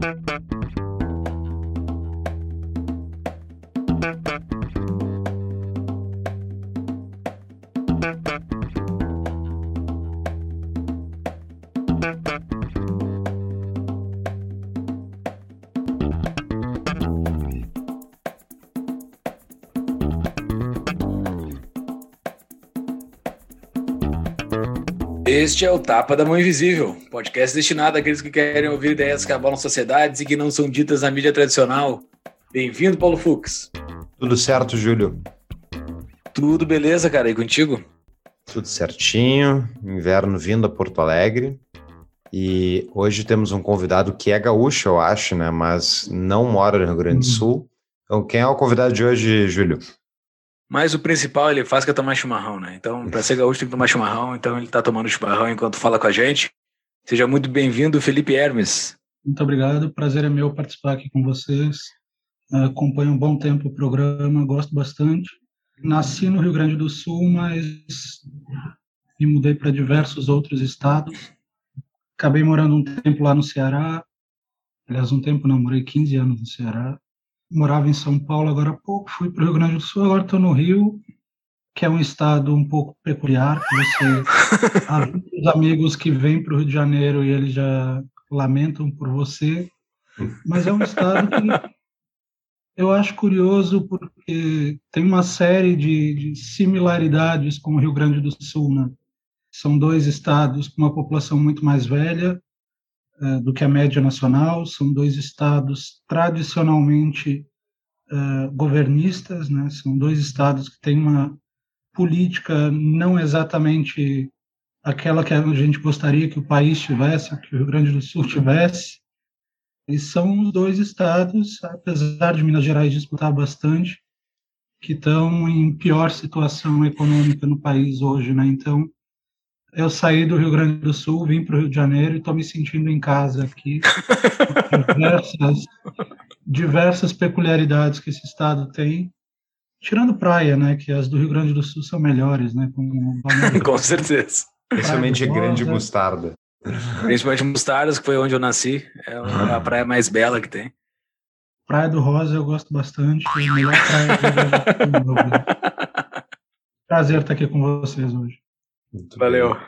Thank you. Este é o Tapa da Mão Invisível, podcast destinado àqueles que querem ouvir ideias que abalam sociedades e que não são ditas na mídia tradicional. Bem-vindo, Paulo Fux. Tudo certo, Júlio? Tudo beleza, cara, e contigo? Tudo certinho, inverno vindo a Porto Alegre. E hoje temos um convidado que é gaúcho, eu acho, né? Mas não mora no Rio Grande do hum. Sul. Então, quem é o convidado de hoje, Júlio? Mas o principal ele faz que é tomar chimarrão, né? Então, para ser gaúcho tem que tomar chimarrão, então ele está tomando chimarrão enquanto fala com a gente. Seja muito bem-vindo, Felipe Hermes. Muito obrigado, prazer é meu participar aqui com vocês. Acompanho um bom tempo o programa, gosto bastante. Nasci no Rio Grande do Sul, mas me mudei para diversos outros estados. Acabei morando um tempo lá no Ceará. Aliás, um tempo não, morei 15 anos no Ceará morava em São Paulo agora há pouco, fui para o Rio Grande do Sul, agora estou no Rio, que é um estado um pouco peculiar, que você há muitos amigos que vêm para o Rio de Janeiro e eles já lamentam por você, mas é um estado que eu acho curioso porque tem uma série de, de similaridades com o Rio Grande do Sul, né? São dois estados com uma população muito mais velha, eh, do que a média nacional, são dois estados tradicionalmente uh, governistas, né? são dois estados que têm uma política não exatamente aquela que a gente gostaria que o país tivesse, que o Rio Grande do Sul tivesse, e são os dois estados, apesar de Minas Gerais disputar bastante, que estão em pior situação econômica no país hoje, né? Então, eu saí do Rio Grande do Sul, vim para o Rio de Janeiro e estou me sentindo em casa aqui. diversas, diversas peculiaridades que esse estado tem, tirando praia, né? Que as do Rio Grande do Sul são melhores, né? Com, Com certeza. Principalmente Grande Mostarda. Principalmente Mostardas, que foi onde eu nasci. É a praia mais bela que tem. Praia do Rosa eu gosto bastante. É a melhor praia do Prazer estar aqui com vocês hoje. Muito Valeu. Bem.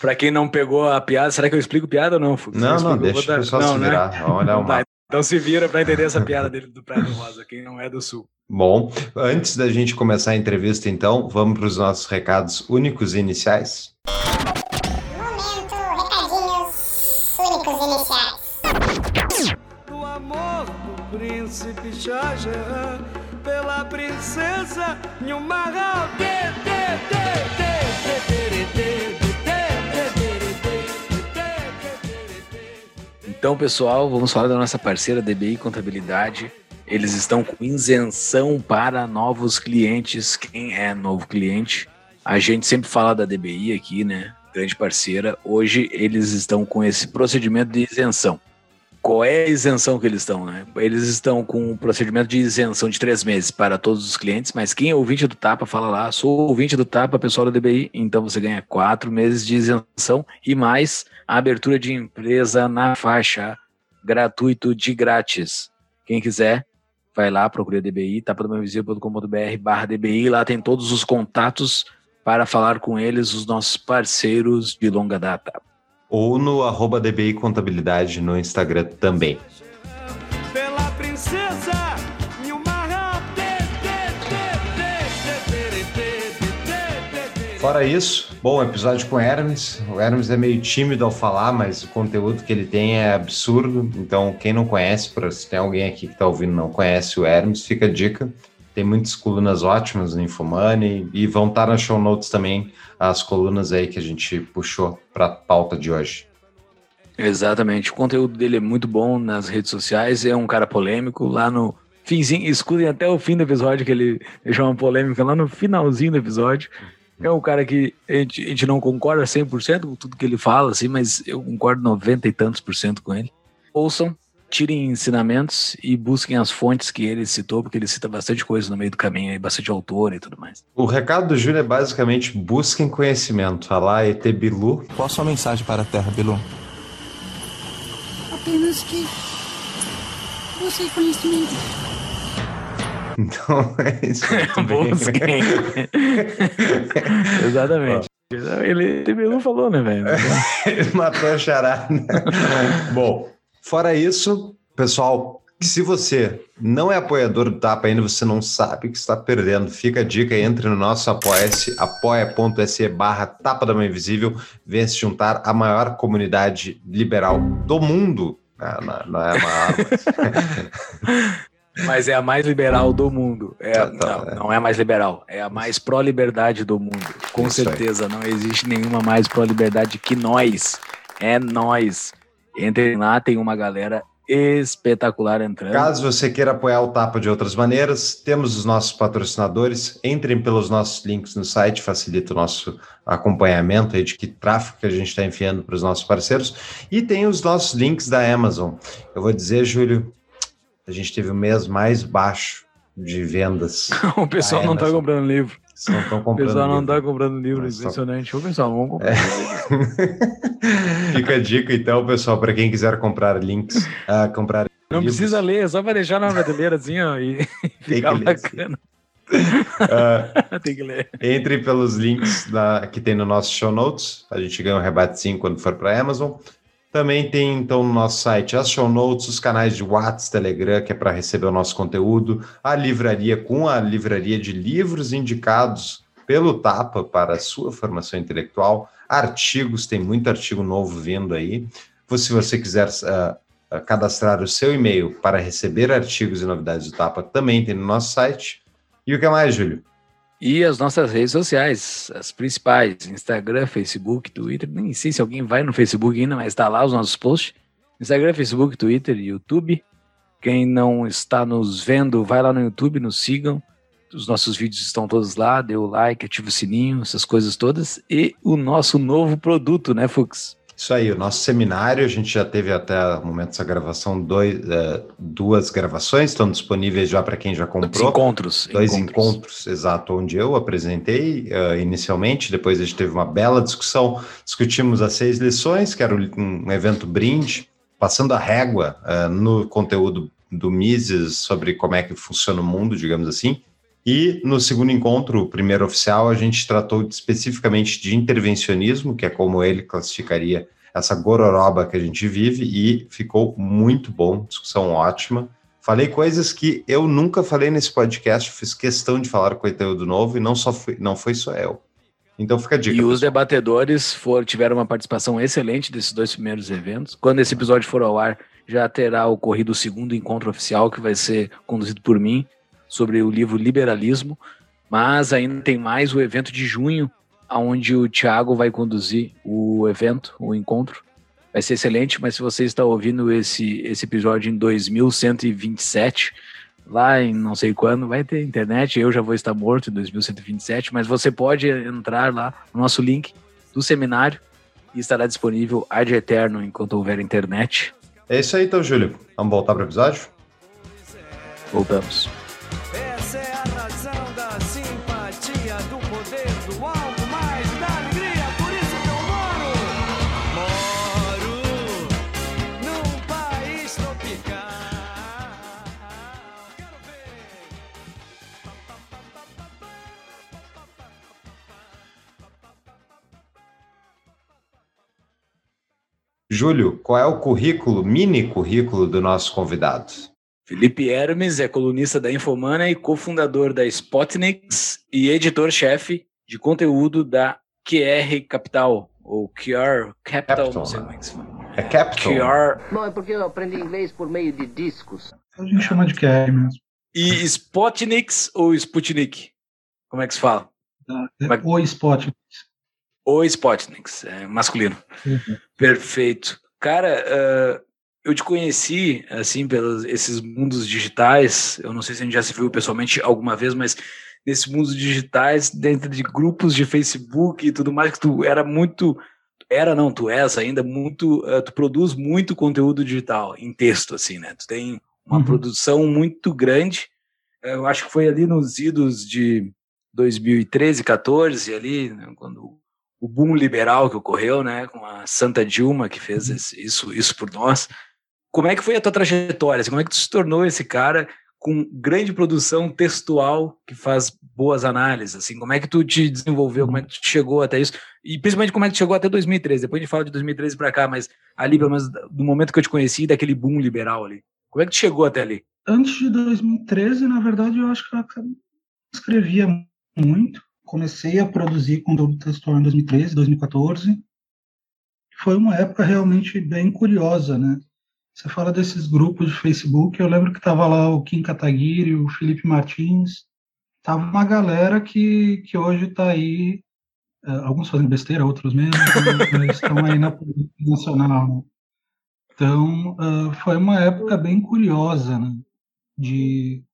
Pra quem não pegou a piada, será que eu explico piada ou não, Fux? Não, não, deixa o pessoal não, se né? virar. Né? Olha uma... Tá, então se vira para entender essa piada dele do Praia do Rosa, quem não é do Sul. Bom, antes da gente começar a entrevista, então, vamos para os nossos recados únicos e iniciais. Momento, recadinhos únicos iniciais. Do amor do príncipe Shah pela princesa Nilmara, Então, pessoal, vamos falar da nossa parceira DBI Contabilidade. Eles estão com isenção para novos clientes. Quem é novo cliente? A gente sempre fala da DBI aqui, né? Grande parceira. Hoje eles estão com esse procedimento de isenção. Qual é a isenção que eles estão, né? Eles estão com um procedimento de isenção de três meses para todos os clientes, mas quem é ouvinte do Tapa, fala lá, sou ouvinte do Tapa, pessoal da DBI, então você ganha quatro meses de isenção e mais a abertura de empresa na faixa, gratuito de grátis. Quem quiser, vai lá, procure a DBI, tapadamainvisível.com.br barra DBI, lá tem todos os contatos para falar com eles, os nossos parceiros de longa data. Ou no arroba DBI Contabilidade no Instagram também. Fora isso, bom episódio com o Hermes. O Hermes é meio tímido ao falar, mas o conteúdo que ele tem é absurdo. Então, quem não conhece, se tem alguém aqui que está ouvindo não conhece o Hermes, fica a dica. Tem muitas colunas ótimas no Infomoney e vão estar nas show notes também as colunas aí que a gente puxou para a pauta de hoje. Exatamente. O conteúdo dele é muito bom nas redes sociais. É um cara polêmico. Lá no finzinho, escutem até o fim do episódio, que ele deixou uma polêmica lá no finalzinho do episódio. É um cara que a gente, a gente não concorda 100% com tudo que ele fala, assim, mas eu concordo 90 e tantos por cento com ele. Ouçam, tirem ensinamentos e busquem as fontes que ele citou, porque ele cita bastante coisa no meio do caminho, bastante autor e tudo mais. O recado do Júlio é basicamente busquem conhecimento. Alá, ET Bilu. Qual a sua mensagem para a Terra, Bilu? Apenas que Você conhecimento. Então, é isso. Busquem. Exatamente. Ele, ele falou, né, velho? Ele matou a charada. Bom, fora isso, pessoal, se você não é apoiador do Tapa ainda, você não sabe o que está perdendo, fica a dica, entre no nosso apoia-se, apoia.se barra Tapa da Mãe Invisível, venha se juntar à maior comunidade liberal do mundo. Não, não, não é a maior, mas... Mas é a mais liberal do mundo. É, Tá, tá, não, é. não é a mais liberal. É a mais pró-liberdade do mundo. Com Isso aí. certeza. Não existe nenhuma mais pró-liberdade que nós. É nós. Entrem lá, tem uma galera espetacular entrando. Caso você queira apoiar o Tapa de outras maneiras, temos os nossos patrocinadores. Entrem pelos nossos links no site, facilita o nosso acompanhamento aí de que tráfego que a gente está enfiando para os nossos parceiros. E tem os nossos links da Amazon. Eu vou dizer, Júlio, a gente teve o mês mais baixo de vendas. o pessoal não tá Amazon. comprando livro. Não estão O comprando. pessoal não livro. tá comprando livro. Mas só- Impressionante. Ô, pessoal, vamos comprar. Fica a dica, então, pessoal, para quem quiser comprar links, ah, comprar Não livros, precisa ler, é só pra deixar na prateleira assim, ó, e Tem ficar que ler, sim. bacana. ah, Tem que ler. Entre pelos links da- que tem no nosso show notes. A gente ganha um rebatezinho quando for para Amazon. Também tem, então, no nosso site as show notes, os canais de WhatsApp, Telegram, que é para receber o nosso conteúdo, a livraria com a livraria de livros indicados pelo Tapa para a sua formação intelectual, artigos, tem muito artigo novo vindo aí. Se você quiser ah, cadastrar o seu e-mail para receber artigos e novidades do Tapa, também tem no nosso site. E o que mais, Júlio? E as nossas redes sociais, as principais, Instagram, Facebook, Twitter. Nem sei se alguém vai no Facebook ainda, mas está lá os nossos posts. Instagram, Facebook, Twitter YouTube. Quem não está nos vendo, vai lá no YouTube, nos sigam. Os nossos vídeos estão todos lá, dê o like, ativa o sininho, essas coisas todas. E o nosso novo produto, né, Fux? Isso aí, o nosso seminário, a gente já teve até o momento dessa gravação dois, eh, duas gravações, estão disponíveis já para quem já Dois comprou. encontros. Dois encontros. exato, onde eu apresentei eh, inicialmente, depois a gente teve uma bela discussão, discutimos as seis lições, que era um, evento brinde, passando a régua eh, no conteúdo do Mises sobre como é que funciona o mundo, digamos assim. E no segundo encontro, o primeiro oficial, a gente tratou especificamente de intervencionismo, que é como ele classificaria essa gororoba que a gente vive, e ficou muito bom, discussão ótima. Falei coisas que eu nunca falei nesse podcast, fiz questão de falar conteúdo novo e não só fui, não foi só eu. Então fica a dica. E os pessoal. debatedores for, tiveram uma participação excelente desses dois primeiros eventos. Quando esse episódio for ao ar, já terá ocorrido o segundo encontro oficial, que vai ser conduzido por mim, sobre o livro Liberalismo. Mas ainda tem mais o evento de junho, onde o Thiago vai conduzir o evento, o encontro. Vai ser excelente, mas se você está ouvindo esse, esse episódio em 2127, lá em não sei quando, vai ter internet. Eu já vou estar morto em 2127, mas você pode entrar lá no nosso link do seminário e estará disponível ad eterno enquanto houver internet. É isso aí então, Júlio. Vamos voltar para o episódio? Voltamos. Essa é a razão da simpatia, do poder, do algo mais, da alegria. Por isso que eu moro. Moro num país tropical. Quero ver. Júlio, qual é o currículo, mini currículo do nosso convidado? Felipe Hermes é colunista da Infomana e cofundador da Spotniks e editor-chefe de conteúdo da QR Capital, ou QR Capital, Capital, não sei como é que se fala. É Capital. QR Bom, é porque eu aprendi inglês por meio de discos. A gente chama de QR mesmo. e Spotniks ou Sputnik? Como é que se fala? Tá? É Mas- o spot. Ou Spotniks, é masculino. Uhum. Perfeito. Cara, ah, eu te conheci, assim, pelos esses mundos digitais. Eu não sei se a gente já se viu pessoalmente alguma vez, mas nesses mundos digitais, dentro de grupos de Facebook e tudo mais, que tu era muito. Era, não, tu és ainda muito. ah, tu produz muito conteúdo digital, em texto, assim, né? Tu tem uma Uhum. produção muito grande. Eu acho que foi ali nos idos de 2013, 14, ali, né, quando o boom liberal que ocorreu, né, com a Santa Dilma que fez esse- isso, isso por nós. Como é que foi a tua trajetória? Como é que tu se tornou esse cara com grande produção textual que faz boas análises? Assim, como é que tu te desenvolveu? Como é que tu chegou até isso? E principalmente como é que tu chegou até 2013? Depois a gente fala de 2013 para cá, mas ali, pelo menos do momento que eu te conheci, daquele boom liberal ali. Como é que tu chegou até ali? Antes de 2013, na verdade, eu acho que eu escrevia muito. Comecei a produzir conteúdo textual em 2013, 2014. Foi uma época realmente bem curiosa, né? Você fala desses grupos de Facebook, eu lembro que estava lá o Kim Kataguiri, o Felipe Martins, tava uma galera que, que hoje está aí, é, alguns fazendo besteira, outros menos, mas estão aí na política nacional. Né? Então, uh, foi uma época bem curiosa, né? de,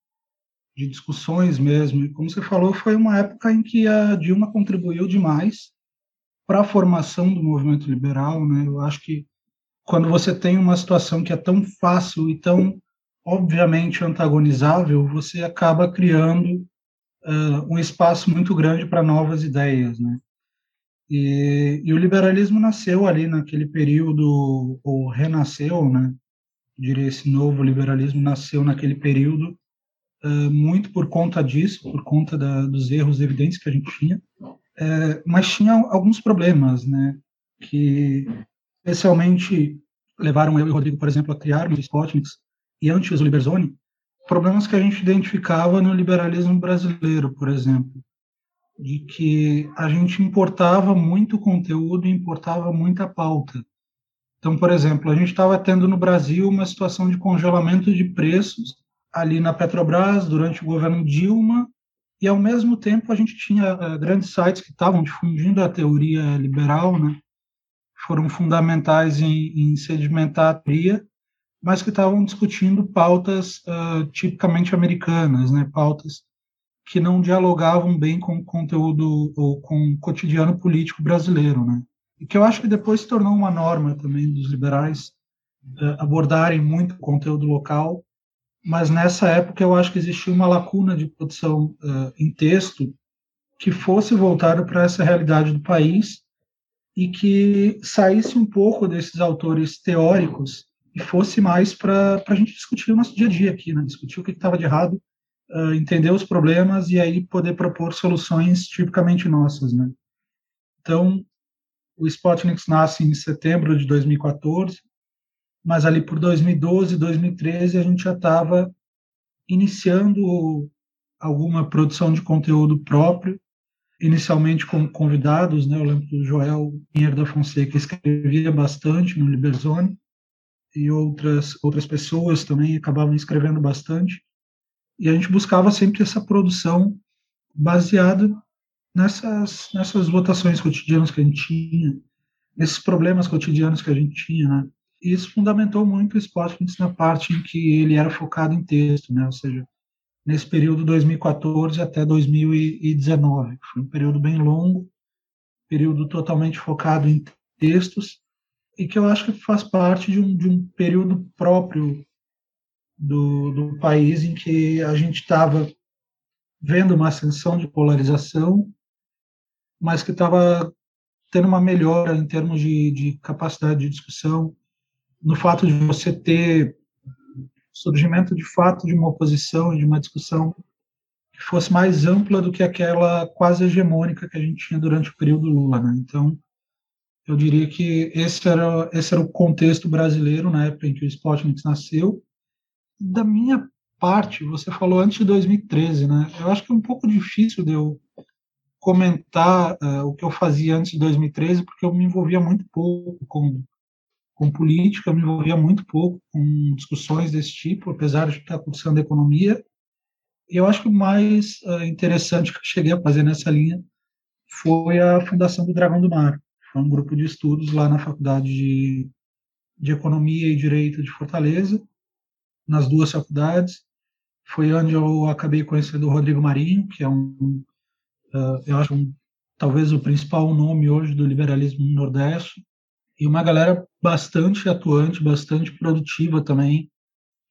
de discussões mesmo. E como você falou, foi uma época em que a Dilma contribuiu demais para a formação do movimento liberal. Né? Eu acho que quando você tem uma situação que é tão fácil e tão obviamente antagonizável, você acaba criando uh, um espaço muito grande para novas ideias, né? E, e, o liberalismo nasceu ali naquele período, ou renasceu, né? Diria esse novo liberalismo nasceu naquele período uh, muito por conta disso, por conta da, dos erros evidentes que a gente tinha, uh, mas tinha alguns problemas, né? Que especialmente levaram eu e o Rodrigo, por exemplo, a criar os Spotniks e antes o Liberzone, problemas que a gente identificava no liberalismo brasileiro, por exemplo, de que a gente importava muito conteúdo e importava muita pauta. Então, por exemplo, a gente estava tendo no Brasil uma situação de congelamento de preços ali na Petrobras durante o governo Dilma, e ao mesmo tempo a gente tinha uh, grandes sites que estavam difundindo a teoria liberal, né? Foram fundamentais em, em sedimentar a teoria, mas que estavam discutindo pautas uh, tipicamente americanas, né, pautas que não dialogavam bem com o conteúdo ou com o cotidiano político brasileiro, né? E que eu acho que depois se tornou uma norma também dos liberais uh, abordarem muito o conteúdo local, mas nessa época eu acho que existia uma lacuna de produção uh, em texto que fosse voltada para essa realidade do país e que saísse um pouco desses autores teóricos e fosse mais para a gente discutir o nosso dia a dia aqui, né? discutir o que estava de errado, uh, entender os problemas e aí poder propor soluções tipicamente nossas. Né? Então, o Spotnix nasce em setembro de 2014, mas ali por 2012, 2013 a gente já estava iniciando alguma produção de conteúdo próprio inicialmente como convidados, né? Eu lembro que o Joel Pinheiro da Fonseca escrevia bastante no Liberzone e outras outras pessoas também acabavam escrevendo bastante. E a gente buscava sempre essa produção baseada nessas nessas votações cotidianas que a gente tinha, nesses problemas cotidianos que a gente tinha, né? E isso fundamentou muito o Spotlight na parte em que ele era focado em texto, né? Ou seja, nesse período 2014 até 2019. Foi um período bem longo, período totalmente focado em textos, e que eu acho que faz parte de um, de um período próprio do, do país em que a gente estava vendo uma ascensão de polarização, mas que estava tendo uma melhora em termos de, de capacidade de discussão, no fato de você ter surgimento de fato de uma oposição e de uma discussão que fosse mais ampla do que aquela quase hegemônica que a gente tinha durante o período Lula. Né? Então, eu diria que esse era, esse era o contexto brasileiro na época em que o Spotnik nasceu. Da minha parte, você falou antes de 2013, né? Eu acho que é um pouco difícil de eu comentar uh, o que eu fazia antes de 2013, porque eu me envolvia muito pouco com com política, me envolvia muito pouco com discussões desse tipo, apesar de estar cursando economia. E eu acho que o mais uh, interessante que eu cheguei a fazer nessa linha foi a fundação do Dragão do Mar. Foi um grupo de estudos lá na Faculdade de, de Economia e Direito de Fortaleza, nas duas faculdades. Foi onde eu acabei conhecendo o Rodrigo Marinho, que é um, uh, eu acho, um, talvez o principal nome hoje do liberalismo no Nordeste e uma galera bastante atuante, bastante produtiva também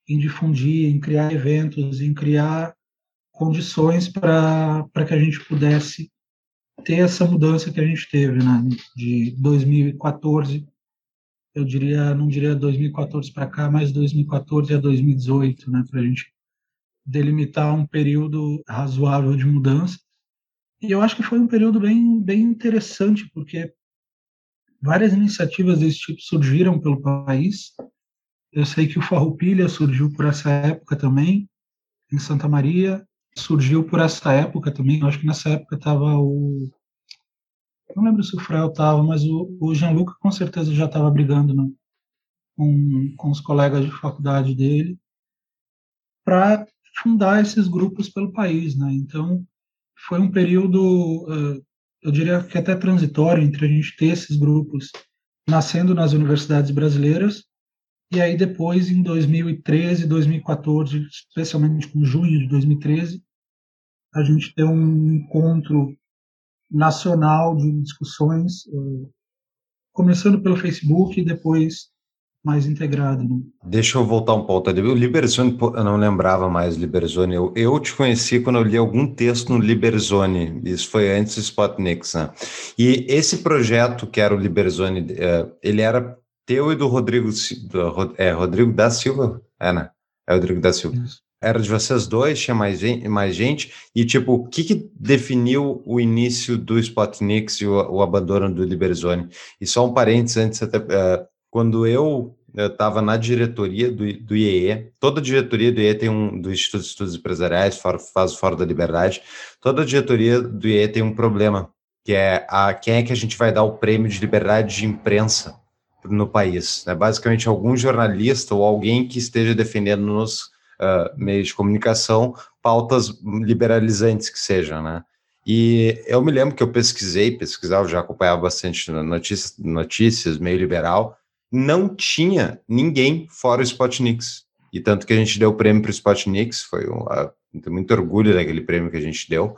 em difundir, em criar eventos, em criar condições para que a gente pudesse ter essa mudança que a gente teve, né, de 2014 eu diria, não diria 2014 para cá, mas 2014 a 2018, né, para a gente delimitar um período razoável de mudança. E eu acho que foi um período bem, bem interessante, porque várias iniciativas desse tipo surgiram pelo país. Eu sei que o Farroupilha surgiu por essa época também, em Santa Maria, surgiu por essa época também. Eu acho que nessa época estava o. Não lembro se o Frael estava, mas o, o Jean-Luc com certeza já estava brigando né, com, com os colegas de faculdade dele para fundar esses grupos pelo país. Né? Então, foi um período, eu diria que até transitório, entre a gente ter esses grupos nascendo nas universidades brasileiras e aí depois, em 2013, 2014, especialmente com junho de 2013, a gente ter um encontro nacional de discussões, começando pelo Facebook e depois mais integrado. Né? Deixa eu voltar um pouco. O Liberzone, eu não lembrava mais Liberzone. Eu, eu te conheci quando eu li algum texto no Liberzone. Isso foi antes do Spotnix, né? E esse projeto que era o Liberzone, é, ele era teu e do Rodrigo, do, é, Rodrigo da Silva? É, né? É o Rodrigo da Silva. Isso. Era de vocês dois, tinha mais gente, mais gente e tipo, o que, que definiu o início do Spotnix e o, o abandono do Liberzone? E só um parênteses antes, até, uh, quando eu estava na diretoria do, do IEE, toda diretoria do IEE tem um, do Instituto de Estudos Empresariais, fora, faz Fora da Liberdade, toda diretoria do IEE tem um problema, que é a, quem é que a gente vai dar o prêmio de liberdade de imprensa no país. Né? Basicamente, algum jornalista ou alguém que esteja defendendo nos uh, meios de comunicação pautas liberalizantes que sejam, né? E eu me lembro que eu pesquisei, pesquisava, já acompanhava bastante notícias, notícias meio liberal, não tinha ninguém fora o Spotnix. E tanto que a gente deu o prêmio para o Spotnix, foi um, uh, muito orgulho daquele prêmio que a gente deu.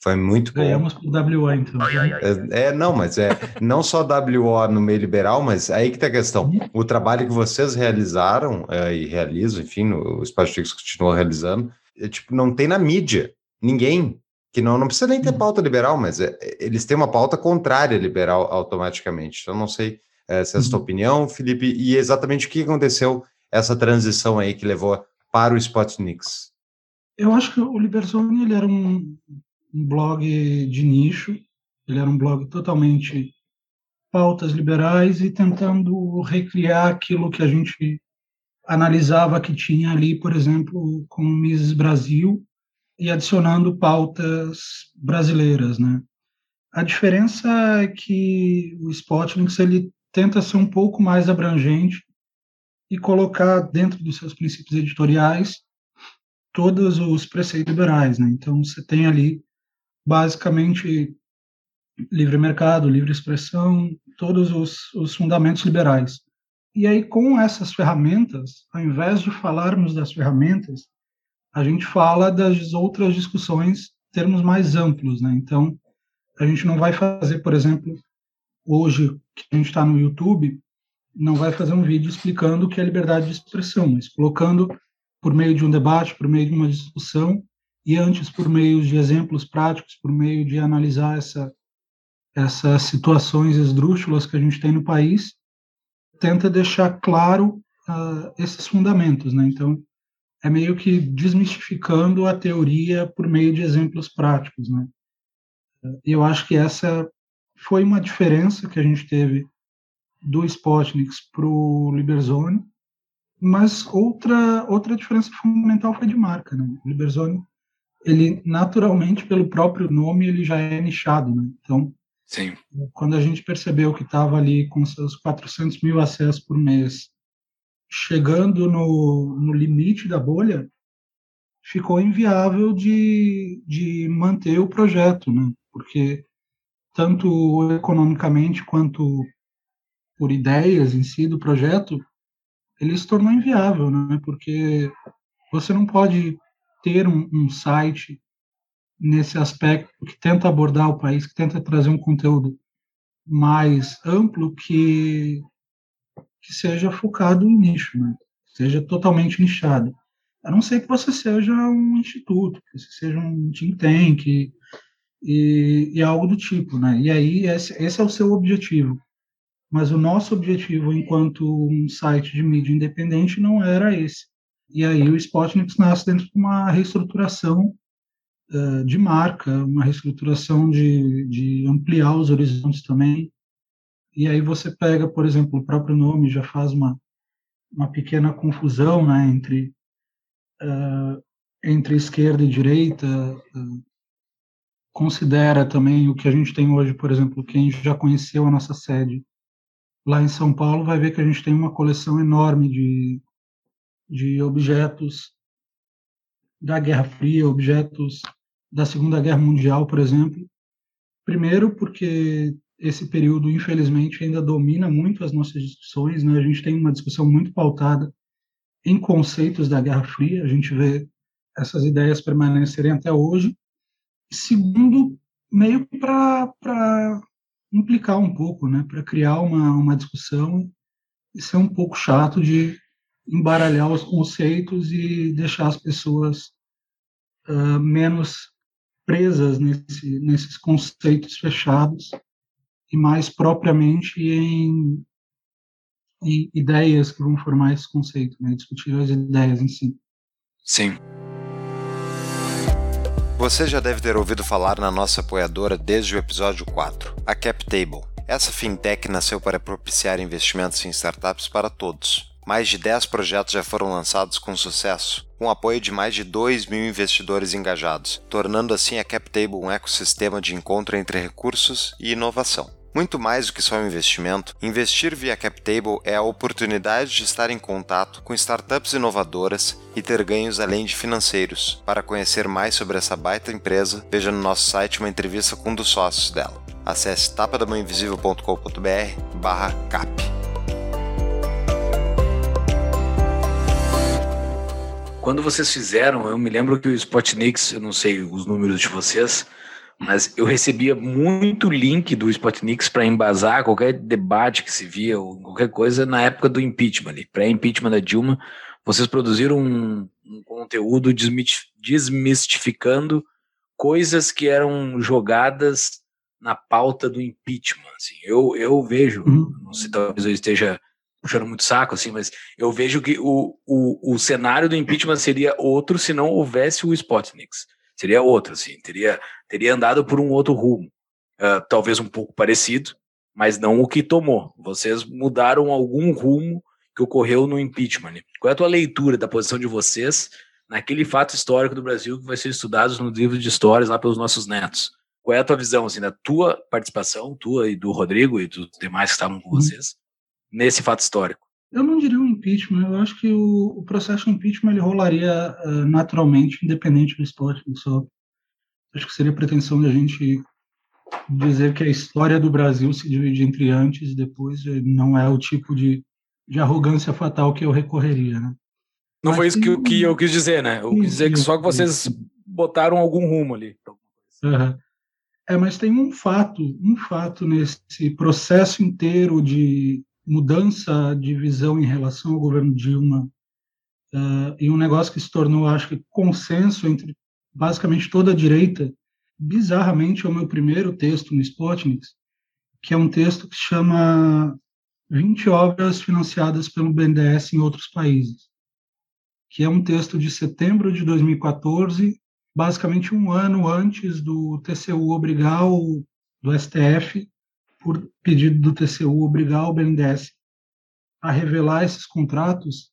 Foi muito bom. Ganhamos pro WO, então. É, é, não, mas é não só WO no meio liberal, mas aí que tá a questão. Uhum. O trabalho que vocês realizaram é, e realizam, enfim, o Spotnix continua realizando, é, tipo, não tem na mídia. Ninguém. Que não, não precisa nem ter uhum. pauta liberal, mas é, eles têm uma pauta contrária liberal automaticamente. Então, não sei essa é a sua uhum. opinião, Felipe, e exatamente o que aconteceu essa transição aí que levou para o Spotnix? Eu acho que o Liberzone ele era um, um blog de nicho, ele era um blog totalmente pautas liberais e tentando recriar aquilo que a gente analisava que tinha ali, por exemplo, com Miss Brasil e adicionando pautas brasileiras, né? A diferença é que o Spotnix ele tenta ser um pouco mais abrangente e colocar dentro dos seus princípios editoriais todos os preceitos liberais. Né? Então, você tem ali, basicamente, livre mercado, livre expressão, todos os, os fundamentos liberais. E aí, com essas ferramentas, ao invés de falarmos das ferramentas, a gente fala das outras discussões, termos mais amplos. Né? Então, a gente não vai fazer, por exemplo, hoje que a gente está no YouTube não vai fazer um vídeo explicando o que é liberdade de expressão, mas colocando por meio de um debate, por meio de uma discussão e antes por meio de exemplos práticos, por meio de analisar essa essas situações esdrúxulas que a gente tem no país, tenta deixar claro uh, esses fundamentos, né? Então, é meio que desmistificando a teoria por meio de exemplos práticos, né? Eu acho que essa foi uma diferença que a gente teve do Spotnix para o Liberzone, mas outra outra diferença fundamental foi de marca, né? O Liberzone, ele naturalmente pelo próprio nome ele já é nichado, né? Então, Sim. quando a gente percebeu que estava ali com seus 400 mil acessos por mês, chegando no, no limite da bolha, ficou inviável de, de manter o projeto, né? Porque tanto economicamente quanto por ideias em si do projeto, ele se tornou inviável, né? Porque você não pode ter um, um site nesse aspecto que tenta abordar o país, que tenta trazer um conteúdo mais amplo que que seja focado em nicho, né? seja totalmente nichado. A não ser que você seja um instituto, que você seja um think tank, e, e algo do tipo, né? E aí esse, esse é o seu objetivo. Mas o nosso objetivo enquanto um site de mídia independente não era esse. E aí o Spotnik nasce dentro de uma reestruturação uh, de marca, uma reestruturação de, de ampliar os horizontes também. E aí você pega, por exemplo, o próprio nome já faz uma, uma pequena confusão né, entre, uh, entre esquerda e direita, uh, considera também o que a gente tem hoje, por exemplo, quem já conheceu a nossa sede lá em São Paulo vai ver que a gente tem uma coleção enorme de, de objetos da Guerra Fria, objetos da Segunda Guerra Mundial, por exemplo. Primeiro, porque esse período, infelizmente, ainda domina muito as nossas discussões. Né? A gente tem uma discussão muito pautada em conceitos da Guerra Fria. A gente vê essas ideias permanecerem até hoje. Segundo, meio para implicar um pouco, né? para criar uma, uma discussão e ser um pouco chato de embaralhar os conceitos e deixar as pessoas uh, menos presas nesse, nesses conceitos fechados e mais propriamente em, em ideias que vão formar esse conceito, né? discutir as ideias em si. Sim. Você já deve ter ouvido falar na nossa apoiadora desde o episódio 4, a CapTable. Essa fintech nasceu para propiciar investimentos em startups para todos. Mais de 10 projetos já foram lançados com sucesso, com apoio de mais de 2 mil investidores engajados, tornando assim a CapTable um ecossistema de encontro entre recursos e inovação. Muito mais do que só um investimento, investir via CapTable é a oportunidade de estar em contato com startups inovadoras e ter ganhos além de financeiros. Para conhecer mais sobre essa baita empresa, veja no nosso site uma entrevista com um dos sócios dela. Acesse tapadamãoinvisível.com.br barra cap. Quando vocês fizeram, eu me lembro que o Spotnix, eu não sei os números de vocês, mas eu recebia muito link do Spotnix para embasar qualquer debate que se via, ou qualquer coisa na época do impeachment pré-impeachment da Dilma. Vocês produziram um, um conteúdo desmistificando coisas que eram jogadas na pauta do impeachment. Assim. Eu, eu vejo, uhum. não sei, talvez eu esteja puxando muito saco, assim, mas eu vejo que o, o, o cenário do impeachment seria outro se não houvesse o Spotnix. Seria outro, assim, teria, teria andado por um outro rumo. Uh, talvez um pouco parecido, mas não o que tomou. Vocês mudaram algum rumo que ocorreu no impeachment. Qual é a tua leitura da posição de vocês naquele fato histórico do Brasil que vai ser estudado no livro de histórias lá pelos nossos netos? Qual é a tua visão, assim, da tua participação, tua e do Rodrigo e dos demais que estavam com uhum. vocês, nesse fato histórico? Eu não diria um impeachment, eu acho que o, o processo de impeachment ele rolaria uh, naturalmente, independente do esporte. Só acho que seria pretensão da gente dizer que a história do Brasil se divide entre antes e depois, não é o tipo de, de arrogância fatal que eu recorreria, né? Não Mas foi isso que, que, eu quis dizer, né? Eu quis dizer que só que vocês botaram algum rumo ali. Uhum. É, mas tem um fato, um fato nesse processo inteiro de mudança de visão em relação ao governo Dilma uh, e um negócio que se tornou, acho que, consenso entre basicamente toda a direita, bizarramente é o meu primeiro texto no Spotnik, que é um texto que chama 20 obras financiadas pelo BNDES em outros países, que é um texto de setembro de 2014, basicamente um ano antes do TCU obrigar o, do STF por pedido do TCU, obrigar o BNDES a revelar esses contratos,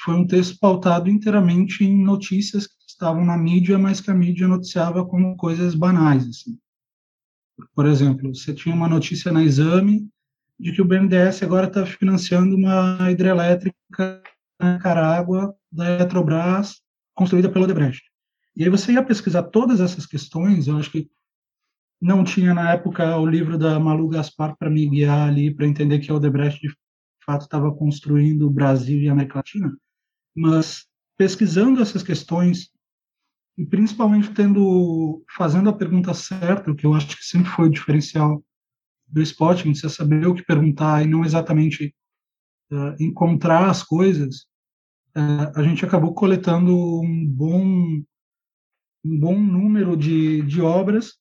foi um texto pautado inteiramente em notícias que estavam na mídia, mas que a mídia noticiava como coisas banais. Assim. Por exemplo, você tinha uma notícia na Exame de que o BNDES agora está financiando uma hidrelétrica na Nicarágua da Eletrobras, construída pelo Odebrecht. E aí você ia pesquisar todas essas questões, eu acho que não tinha na época o livro da Malu Gaspar para me guiar ali para entender que o Odebrecht de fato estava construindo o Brasil e a América Latina, mas pesquisando essas questões e principalmente tendo fazendo a pergunta certa, o que eu acho que sempre foi o diferencial do Spotting, você saber o que perguntar e não exatamente uh, encontrar as coisas, uh, a gente acabou coletando um bom um bom número de, de obras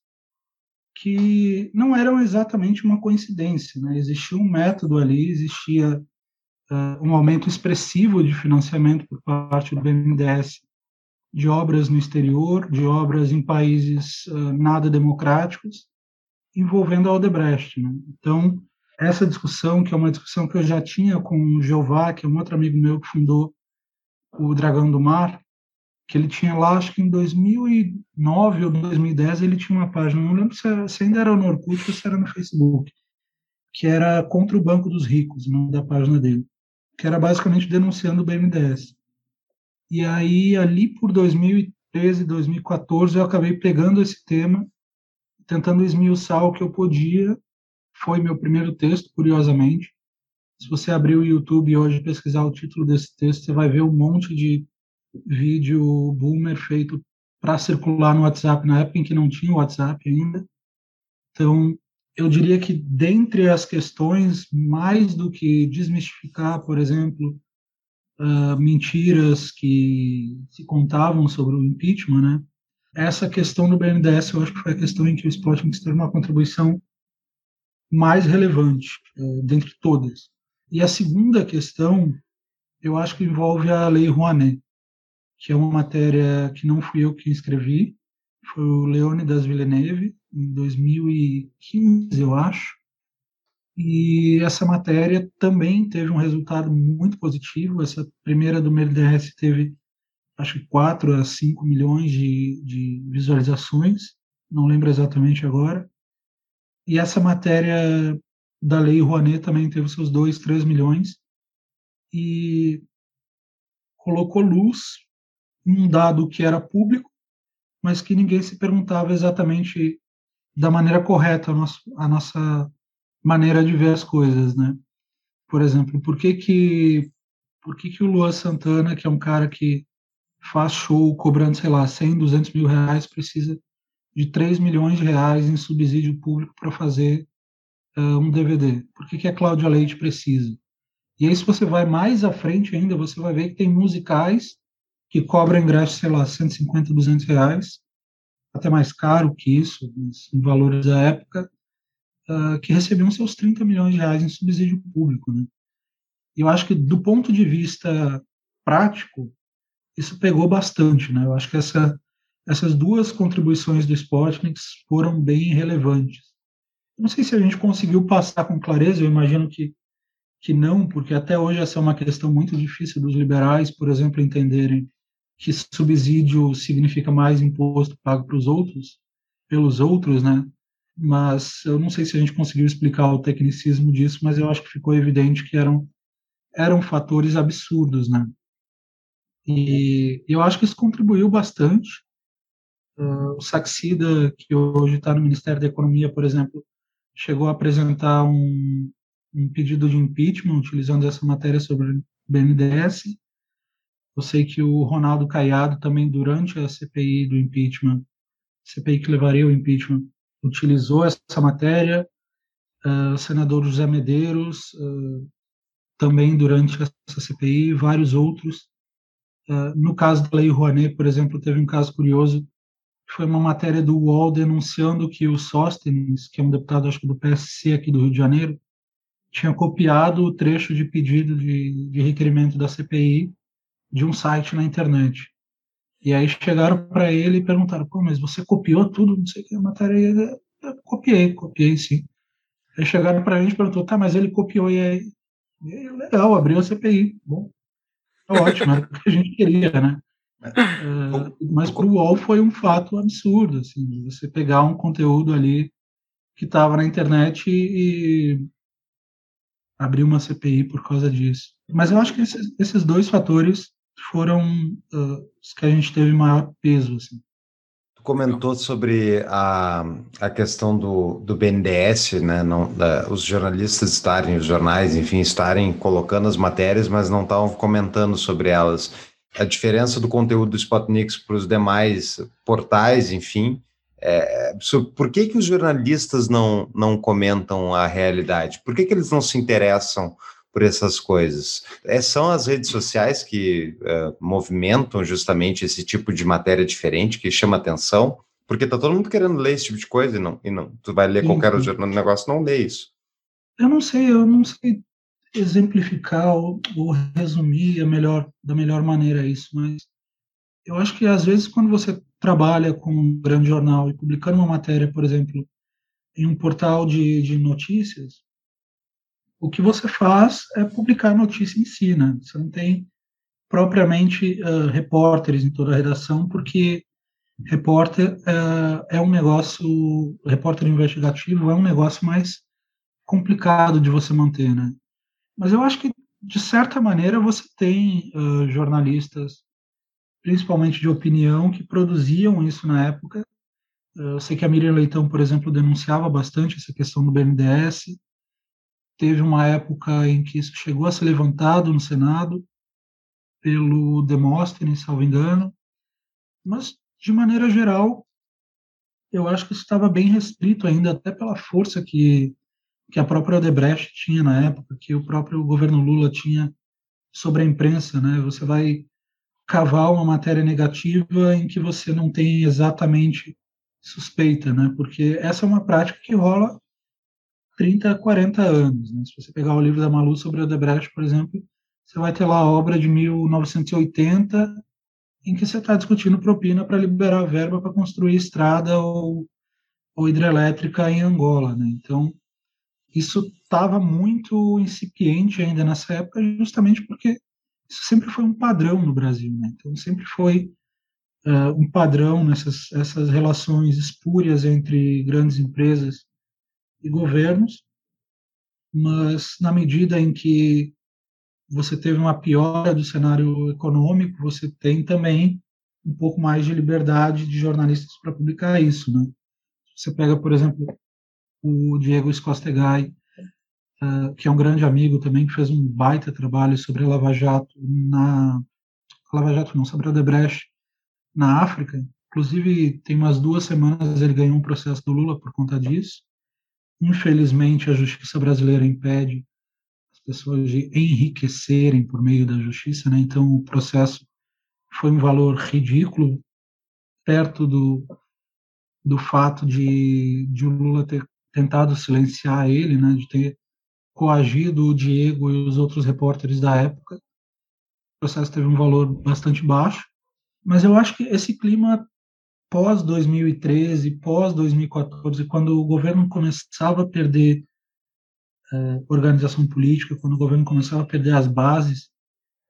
que não eram exatamente uma coincidência. Né? Existia um método ali, existia uh, um aumento expressivo de financiamento por parte do BNDES de obras no exterior, de obras em países uh, nada democráticos, envolvendo a Odebrecht. Né? Então, essa discussão, que é uma discussão que eu já tinha com o Jeová, que é um outro amigo meu que fundou o Dragão do Mar, que ele tinha lá, acho que em 2009 ou 2010, ele tinha uma página, não lembro se, se ainda era no Orkut ou se era no Facebook, que era contra o Banco dos Ricos, o nome da página dele, que era basicamente denunciando o BNDES. E aí, ali por 2013, 2014, eu acabei pegando esse tema, tentando esmiuçar o que eu podia. Foi meu primeiro texto, curiosamente. Se você abrir o YouTube hoje e pesquisar o título desse texto, você vai ver um monte de vídeo boomer feito para circular no WhatsApp na época em que não tinha o WhatsApp ainda. Então, eu diria que dentre as questões, mais do que desmistificar, por exemplo, uh, mentiras que se contavam sobre o impeachment, né? Essa questão do BNDES, eu acho que foi a questão em que o Spotting teve uma contribuição mais relevante, uh, dentre todas. E a segunda questão, eu acho que envolve a Lei Rouanet que é uma matéria que não fui eu que escrevi, foi o Leônidas Villeneuve, em 2015, eu acho. E essa matéria também teve um resultado muito positivo. Essa primeira do MRDS teve, acho que 4 a 5 milhões de, de visualizações, não lembro exatamente agora. E essa matéria da Lei Rouanet também teve seus 2, 3 milhões. E colocou luz um dado que era público, mas que ninguém se perguntava exatamente da maneira correta a, nosso, a nossa maneira de ver as coisas, né? Por exemplo, por que que por que que o Luan Santana, que é um cara que faz show cobrando, sei lá, 100, 200 mil reais, precisa de 3 milhões de reais em subsídio público para fazer uh, um DVD? Por que que a Cláudia Leite precisa? E aí, se você vai mais à frente ainda, você vai ver que tem musicais que cobra ingresso, sei lá, 150, 200 reais, até mais caro que isso, em valores da época, uh, que recebiam seus 30 milhões de reais em subsídio público. Né? Eu acho que, do ponto de vista prático, isso pegou bastante. Né? Eu acho que essa, essas duas contribuições do Spotnik foram bem relevantes. Eu não sei se a gente conseguiu passar com clareza, eu imagino que, que não, porque até hoje essa é uma questão muito difícil dos liberais, por exemplo, entenderem que subsídio significa mais imposto pago para os outros, pelos outros, né? Mas eu não sei se a gente conseguiu explicar o tecnicismo disso, mas eu acho que ficou evidente que eram eram fatores absurdos, né? E eu acho que isso contribuiu bastante. Uh, o Saxida, que hoje está no Ministério da Economia, por exemplo, chegou a apresentar um, um pedido de impeachment utilizando essa matéria sobre o BNDES, eu sei que o Ronaldo Caiado também, durante a CPI do impeachment, CPI que levaria o impeachment, utilizou essa matéria. Uh, senador José Medeiros, uh, também durante essa CPI, vários outros. Uh, no caso da Lei Rouanet, por exemplo, teve um caso curioso, que foi uma matéria do UOL denunciando que o Sóstenes, que é um deputado, acho que do PSC aqui do Rio de Janeiro, tinha copiado o trecho de pedido de, de requerimento da CPI de um site na internet. E aí chegaram para ele e perguntaram: pô, mas você copiou tudo? Não sei o que, a matéria. Eu copiei, copiei sim. Aí chegaram para a gente e perguntou: tá, mas ele copiou e aí. E aí legal, abriu a CPI. Bom, é ótimo, era o que a gente queria, né? É, mas para o UOL foi um fato absurdo, assim, você pegar um conteúdo ali que estava na internet e, e abrir uma CPI por causa disso. Mas eu acho que esses, esses dois fatores foram uh, os que a gente teve maior peso. Assim. Tu comentou sobre a, a questão do, do BNDES, né? Não, da, os jornalistas estarem, os jornais, enfim, estarem colocando as matérias, mas não estavam comentando sobre elas. A diferença do conteúdo do Spotnix para os demais portais, enfim, é, por que, que os jornalistas não, não comentam a realidade? Por que, que eles não se interessam por essas coisas. É, são as redes sociais que uh, movimentam justamente esse tipo de matéria diferente, que chama atenção Porque tá todo mundo querendo ler esse tipo de coisa e não, e não. Tu vai ler Sim, qualquer jornal negócio, não lê isso. Eu não sei, eu não sei exemplificar ou, ou resumir a melhor, da melhor maneira isso, mas eu acho que às vezes quando você trabalha com um grande jornal e publicando uma matéria, por exemplo, em um portal de, de notícias, o que você faz é publicar a notícia em si, né? Você não tem propriamente uh, repórteres em toda a redação, porque repórter uh, é um negócio, repórter investigativo é um negócio mais complicado de você manter, né? Mas eu acho que de certa maneira você tem uh, jornalistas, principalmente de opinião, que produziam isso na época. Eu sei que a Miriam Leitão, por exemplo, denunciava bastante essa questão do BNDES. Teve uma época em que isso chegou a ser levantado no Senado pelo Demóstenes, salvo engano. Mas, de maneira geral, eu acho que isso estava bem restrito ainda, até pela força que, que a própria Odebrecht tinha na época, que o próprio governo Lula tinha sobre a imprensa. Né? Você vai cavar uma matéria negativa em que você não tem exatamente suspeita, né? Porque essa é uma prática que rola 30, 40 anos, né? Se você pegar o livro da Malu sobre Odebrecht, por exemplo, você vai ter lá a obra de 1980 em que você está discutindo propina para liberar verba para construir estrada ou, ou hidrelétrica em Angola, né? Então, isso estava muito incipiente ainda nessa época, justamente porque isso sempre foi um padrão no Brasil, né? Então, sempre foi uh, um padrão nessas essas relações espúrias entre grandes empresas e governos, mas na medida em que você teve uma piora do cenário econômico, você tem também um pouco mais de liberdade de jornalistas para publicar isso, né? Você pega, por exemplo, o Diego Escostegai, uh, que é um grande amigo também, que fez um baita trabalho sobre a Lava Jato na Lava Jato não, sobre a Debrecht na África. Inclusive, tem umas duas semanas ele ganhou um processo do Lula por conta disso. Infelizmente, a justiça brasileira impede as pessoas de enriquecerem por meio da justiça, né? Então, o processo foi um valor ridículo, perto do, do fato de, de o Lula ter tentado silenciar ele, né? De ter coagido o Diego e os outros repórteres da época. O processo teve um valor bastante baixo, mas eu acho que esse clima pós 2013, pós 2014, quando o governo começava a perder eh, organização política, quando o governo começava a perder as bases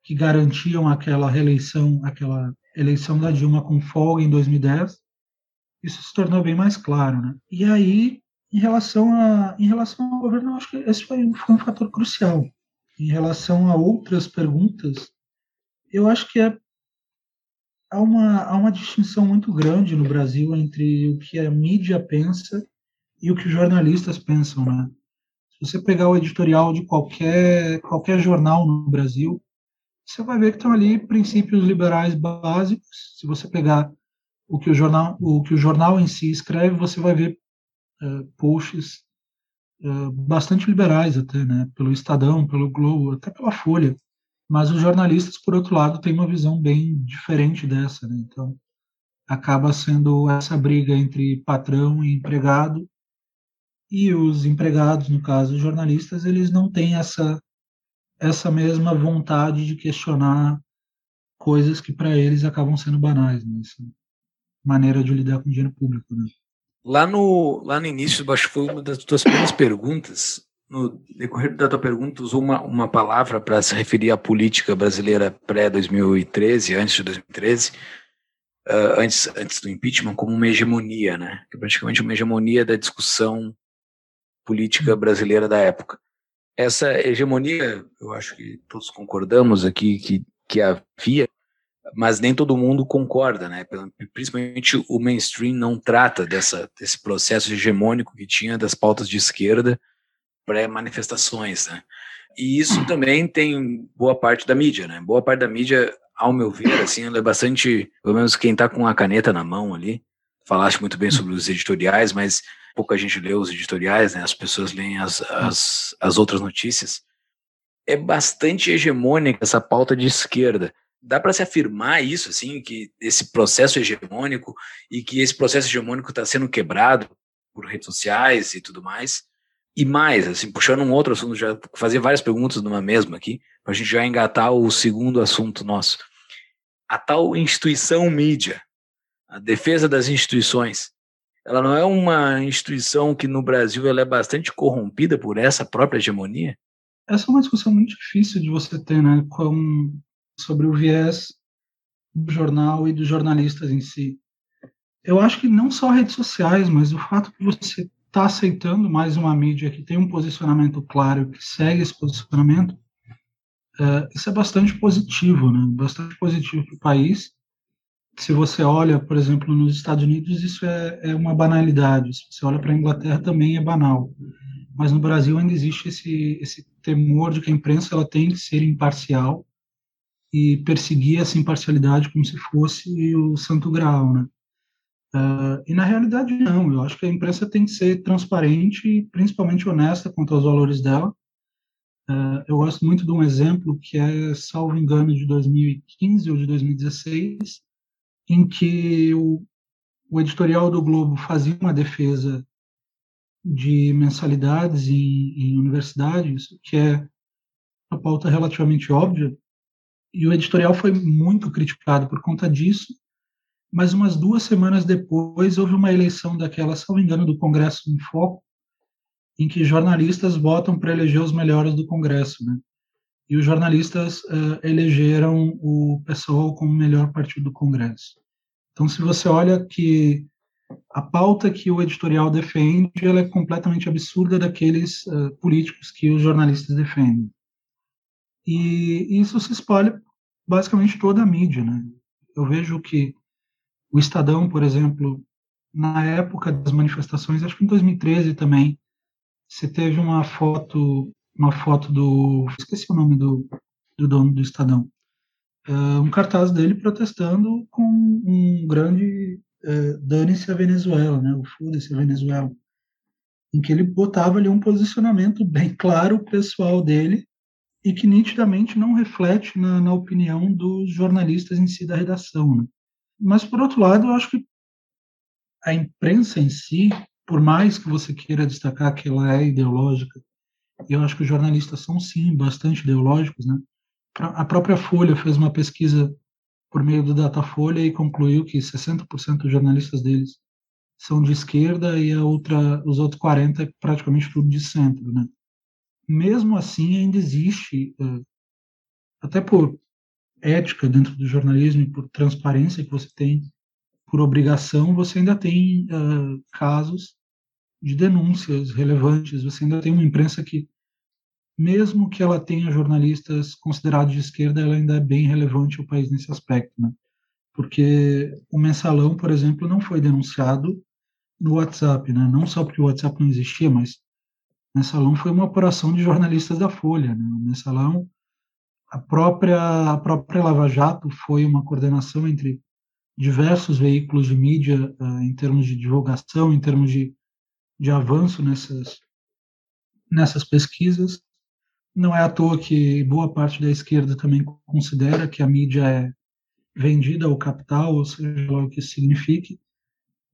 que garantiam aquela reeleição, aquela eleição da Dilma com folga em 2010, isso se tornou bem mais claro, né? E aí, em relação a, em relação ao governo, eu acho que esse foi, foi um fator crucial. Em relação a outras perguntas, eu acho que é há uma, há uma distinção muito grande no Brasil entre o que a mídia pensa e o que os jornalistas pensam, né? Se você pegar o editorial de qualquer, qualquer jornal no Brasil, você vai ver que estão ali princípios liberais básicos. Se você pegar o que o jornal, o que o jornal em si escreve, você vai ver uh, posts uh, bastante liberais até, né? Pelo Estadão, pelo Globo, até pela Folha. Mas os jornalistas, por outro lado, têm uma visão bem diferente dessa, né? Então, acaba sendo essa briga entre patrão e empregado, e os empregados, no caso, os jornalistas, eles não têm essa essa mesma vontade de questionar coisas que para eles acabam sendo banais, né? Essa maneira de lidar com dinheiro público, né? Lá no, lá no início, acho que foi uma das tuas primeiras perguntas, no decorrer da tua pergunta, usou uma, uma palavra para se referir à política brasileira pré-2013, antes de 2013, uh, antes, antes do impeachment, como uma hegemonia, né? Que é praticamente uma hegemonia da discussão política brasileira da época. Essa hegemonia, eu acho que todos concordamos aqui que, que havia, mas nem todo mundo concorda, né? Principalmente o mainstream não trata dessa, desse processo hegemônico que tinha das pautas de esquerda pré-manifestações, né? E isso também tem boa parte da mídia, né? Boa parte da mídia, ao meu ver, assim, ela é bastante, pelo menos quem tá com a caneta na mão ali, falaste muito bem sobre os editoriais, mas pouca gente lê os editoriais, né? As pessoas leem as, as, as outras notícias. É bastante hegemônica essa pauta de esquerda. dá para se afirmar isso, assim, que esse processo hegemônico e que esse processo hegemônico está sendo quebrado por redes sociais e tudo mais. E mais, assim, puxando um outro assunto, já fazer várias perguntas numa mesma aqui, para a gente já engatar o segundo assunto nosso. A tal instituição mídia, a defesa das instituições, ela não é uma instituição que no Brasil ela é bastante corrompida por essa própria hegemonia? Essa é uma discussão muito difícil de você ter, né, com, sobre o viés do jornal e dos jornalistas em si. Eu acho que não só redes sociais, mas o fato de você está aceitando mais uma mídia que tem um posicionamento claro, que segue esse posicionamento, é, isso é bastante positivo, né? Bastante positivo para o país. Se você olha, por exemplo, nos Estados Unidos, isso é, é uma banalidade. Se você olha para a Inglaterra, também é banal. Mas no Brasil ainda existe esse, esse temor de que a imprensa ela tem que ser imparcial e perseguir essa imparcialidade como se fosse o santo grau, né? Uh, e na realidade não, eu acho que a imprensa tem que ser transparente e principalmente honesta quanto aos valores dela. Uh, eu gosto muito de um exemplo que é, salvo engano, de 2015 ou de 2016, em que o, o editorial do Globo fazia uma defesa de mensalidades em, em universidades, que é uma pauta relativamente óbvia, e o editorial foi muito criticado por conta disso, mas umas duas semanas depois houve uma eleição daquela, se não me engano, do Congresso em Foco, em que jornalistas votam para eleger os melhores do Congresso, né? E os jornalistas uh, elegeram o PSOL como o melhor partido do Congresso. Então, se você olha que a pauta que o editorial defende, ela é completamente absurda daqueles uh, políticos que os jornalistas defendem. E isso se espalha basicamente toda a mídia, né? Eu vejo que o Estadão, por exemplo, na época das manifestações, acho que em 2013 também, você teve uma foto, uma foto do, esqueci o nome do, do dono do Estadão, uh, um cartaz dele protestando com um grande uh, dane-se a Venezuela, né, o foda-se a Venezuela, em que ele botava ali um posicionamento bem claro pessoal dele e que nitidamente não reflete na, na opinião dos jornalistas em si da redação, né. Mas, por outro lado, eu acho que a imprensa em si, por mais que você queira destacar que ela é ideológica, eu acho que os jornalistas são, sim, bastante ideológicos. Né? A própria Folha fez uma pesquisa por meio do Datafolha e concluiu que 60% dos jornalistas deles são de esquerda e a outra, os outros 40% é praticamente tudo de centro. Né? Mesmo assim, ainda existe, eh, até por ética dentro do jornalismo e por transparência que você tem, por obrigação, você ainda tem uh, casos de denúncias relevantes, você ainda tem uma imprensa que, mesmo que ela tenha jornalistas considerados de esquerda, ela ainda é bem relevante ao país nesse aspecto, né? Porque o mensalão, por exemplo, não foi denunciado no WhatsApp, né? Não só porque o WhatsApp não existia, mas o mensalão foi uma operação de jornalistas da Folha, né? O mensalão a própria, a própria Lava Jato foi uma coordenação entre diversos veículos de mídia uh, em termos de divulgação, em termos de, de avanço nessas, nessas pesquisas. Não é à toa que boa parte da esquerda também considera que a mídia é vendida ao capital, ou seja o que signifique.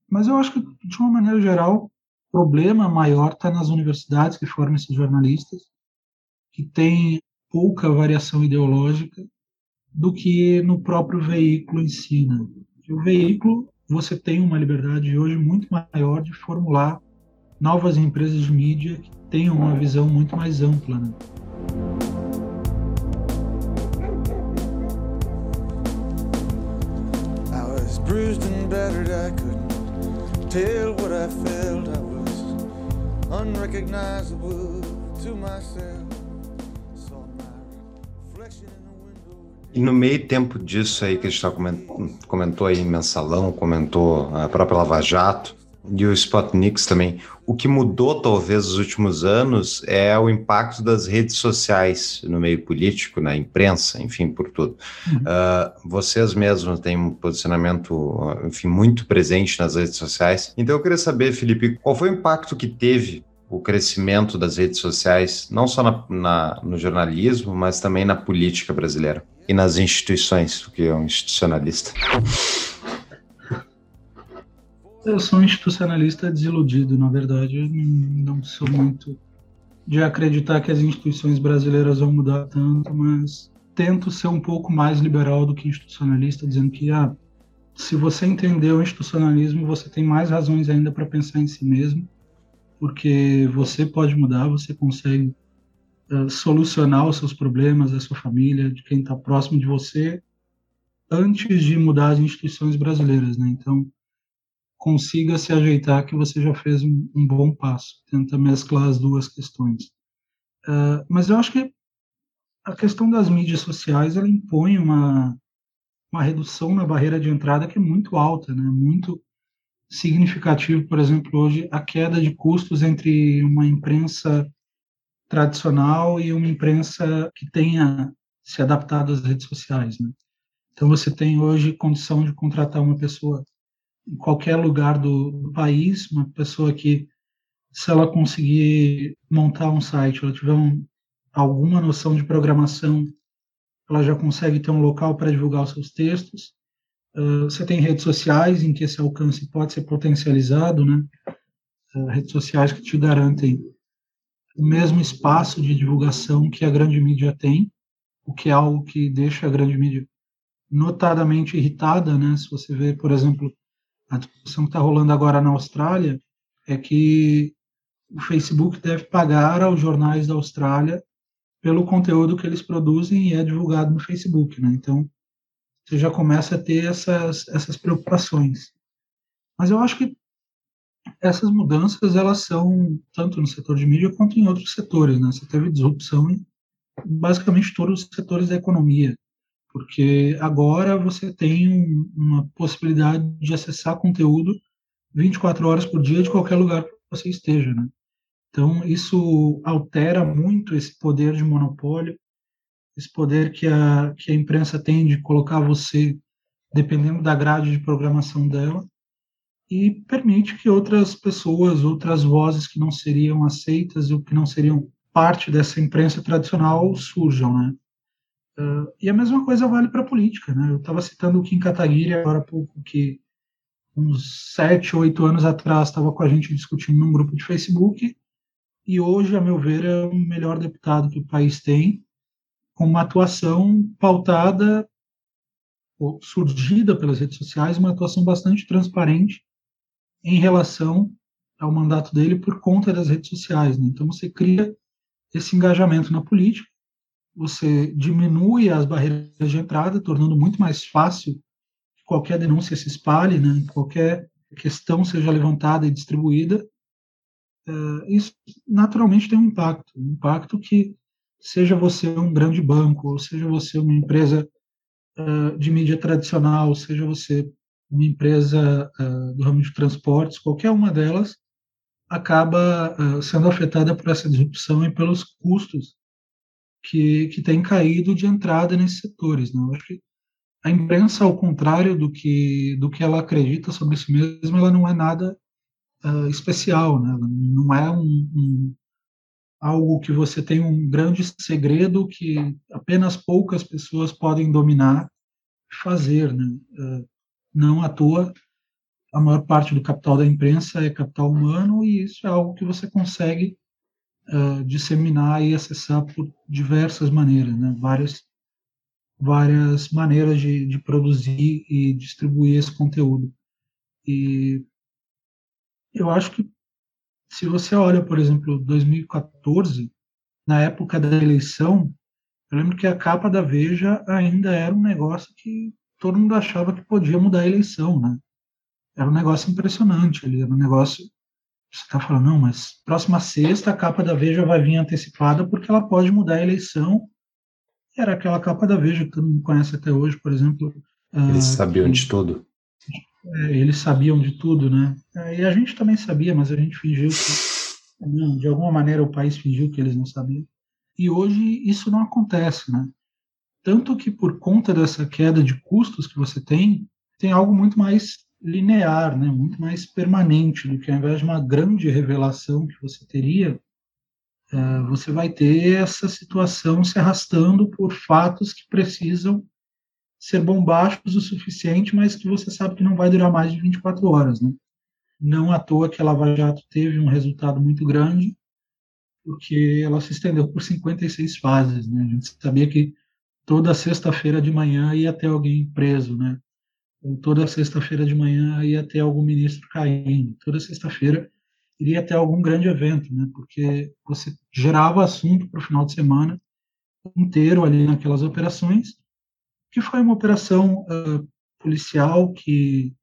Mas eu acho que, de uma maneira geral, o problema maior está nas universidades que formam esses jornalistas, que têm pouca variação ideológica do que no próprio veículo em si. Né? O veículo, você tem uma liberdade hoje muito maior de formular novas empresas de mídia que tenham uma visão muito mais ampla. Né? tell what I felt. I was unrecognizable to myself. E no meio tempo disso aí que a gente tá comentou aí mensalão, comentou a própria Lava Jato e o Spotnix também, o que mudou talvez nos últimos anos é o impacto das redes sociais no meio político, na imprensa, enfim, por tudo. Uhum. Uh, vocês mesmos têm um posicionamento, enfim, muito presente nas redes sociais. Então eu queria saber, Felipe, qual foi o impacto que teve o crescimento das redes sociais, não só na, na, no jornalismo, mas também na política brasileira. E nas instituições do que um institucionalista. Eu sou um institucionalista desiludido, na verdade. Eu não sou muito de acreditar que as instituições brasileiras vão mudar tanto, mas tento ser um pouco mais liberal do que institucionalista, dizendo que ah, se você entendeu o institucionalismo, você tem mais razões ainda para pensar em si mesmo, porque você pode mudar, você consegue uh, solucionar os seus problemas, da sua família, de quem está próximo de você, antes de mudar as instituições brasileiras, né? Então, consiga se ajeitar que você já fez um, um bom passo. Tenta mesclar as duas questões. Uh, mas eu acho que a questão das mídias sociais ela impõe uma uma redução na barreira de entrada que é muito alta, né? Muito significativo, por exemplo, hoje a queda de custos entre uma imprensa tradicional e uma imprensa que tenha se adaptado às redes sociais, né? Então você tem hoje condição de contratar uma pessoa em qualquer lugar do, país, uma pessoa que, se ela conseguir montar um site, ela tiver um, alguma noção de programação, ela já consegue ter um local para divulgar os seus textos. Uh, você tem redes sociais em que esse alcance pode ser potencializado, né? Uh, redes sociais que te garantem o mesmo espaço de divulgação que a grande mídia tem, o que é algo que deixa a grande mídia notadamente irritada, né? Se você vê, por exemplo, a discussão que está rolando agora na Austrália é que o Facebook deve pagar aos jornais da Austrália pelo conteúdo que eles produzem e é divulgado no Facebook, né? Então, você já começa a ter essas, essas preocupações. Mas eu acho que essas mudanças, elas são tanto no setor de mídia quanto em outros setores, né? Você teve disrupção em basicamente todos os setores da economia porque agora você tem uma possibilidade de acessar conteúdo 24 horas por dia de qualquer lugar que você esteja, né? Então isso altera muito esse poder de monopólio, esse poder que a que a imprensa tem de colocar você dependendo da grade de programação dela e permite que outras pessoas, outras vozes que não seriam aceitas ou que não seriam parte dessa imprensa tradicional surjam, né? Uh, e a mesma coisa vale para a política. Né? Eu estava citando o Kim Kataguiri agora há pouco, que uns sete, oito anos atrás estava com a gente discutindo num grupo de Facebook, e hoje, a meu ver, é o melhor deputado que o país tem, com uma atuação pautada, surgida pelas redes sociais, uma atuação bastante transparente em relação ao mandato dele por conta das redes sociais. Né? Então, você cria esse engajamento na política, você diminui as barreiras de entrada, tornando muito mais fácil que qualquer denúncia se espalhe, né, qualquer questão seja levantada e distribuída. Uh, isso naturalmente tem um impacto, um impacto que seja você um grande banco, ou seja você uma empresa uh, de mídia tradicional, seja você uma empresa uh, do ramo de transportes, qualquer uma delas acaba sendo afetada por essa disrupção e pelos custos que, que tem caído de entrada nesses setores. Né? Eu acho que a imprensa, ao contrário do que, do que ela acredita sobre si mesma, ela não é nada uh, especial, né? Não é um, um, algo que você tem um grande segredo que apenas poucas pessoas podem dominar e fazer. Né? Uh, não à toa, a maior parte do capital da imprensa é capital humano e isso é algo que você consegue uh, disseminar e acessar por diversas maneiras, né? várias, várias maneiras de, de produzir e distribuir esse conteúdo. E eu acho que se você olha, por exemplo, 2014, na época da eleição, eu lembro que a capa da Veja ainda era um negócio que todo mundo achava que podia mudar a eleição, né? Era um negócio impressionante, ali, era um negócio você está falando, não, mas próxima sexta a capa da Veja vai vir antecipada porque ela pode mudar a eleição. Era aquela capa da Veja que todo mundo conhece até hoje, por exemplo. Eles uh, sabiam que, de tudo. É, eles sabiam de tudo, né? É, e a gente também sabia, mas a gente fingiu que, de alguma maneira, o país fingiu que eles não sabiam. E hoje isso não acontece, né? Tanto que por conta dessa queda de custos que você tem, tem algo muito mais linear, né, muito mais permanente do que ao invés de uma grande revelação que você teria, uh, você vai ter essa situação se arrastando por fatos que precisam ser bombásticos o suficiente, mas que você sabe que não vai durar mais de 24 horas, né? Não à toa que a Lava Jato teve um resultado muito grande, porque ela se estendeu por 56 fases, né? A gente sabia que toda sexta-feira de manhã ia ter alguém preso, né? Ou toda sexta-feira de manhã ia ter algum ministro caindo. Toda sexta-feira iria ter algum grande evento, né? Porque você gerava assunto para o final de semana inteiro ali naquelas operações, que foi uma operação uh, policial que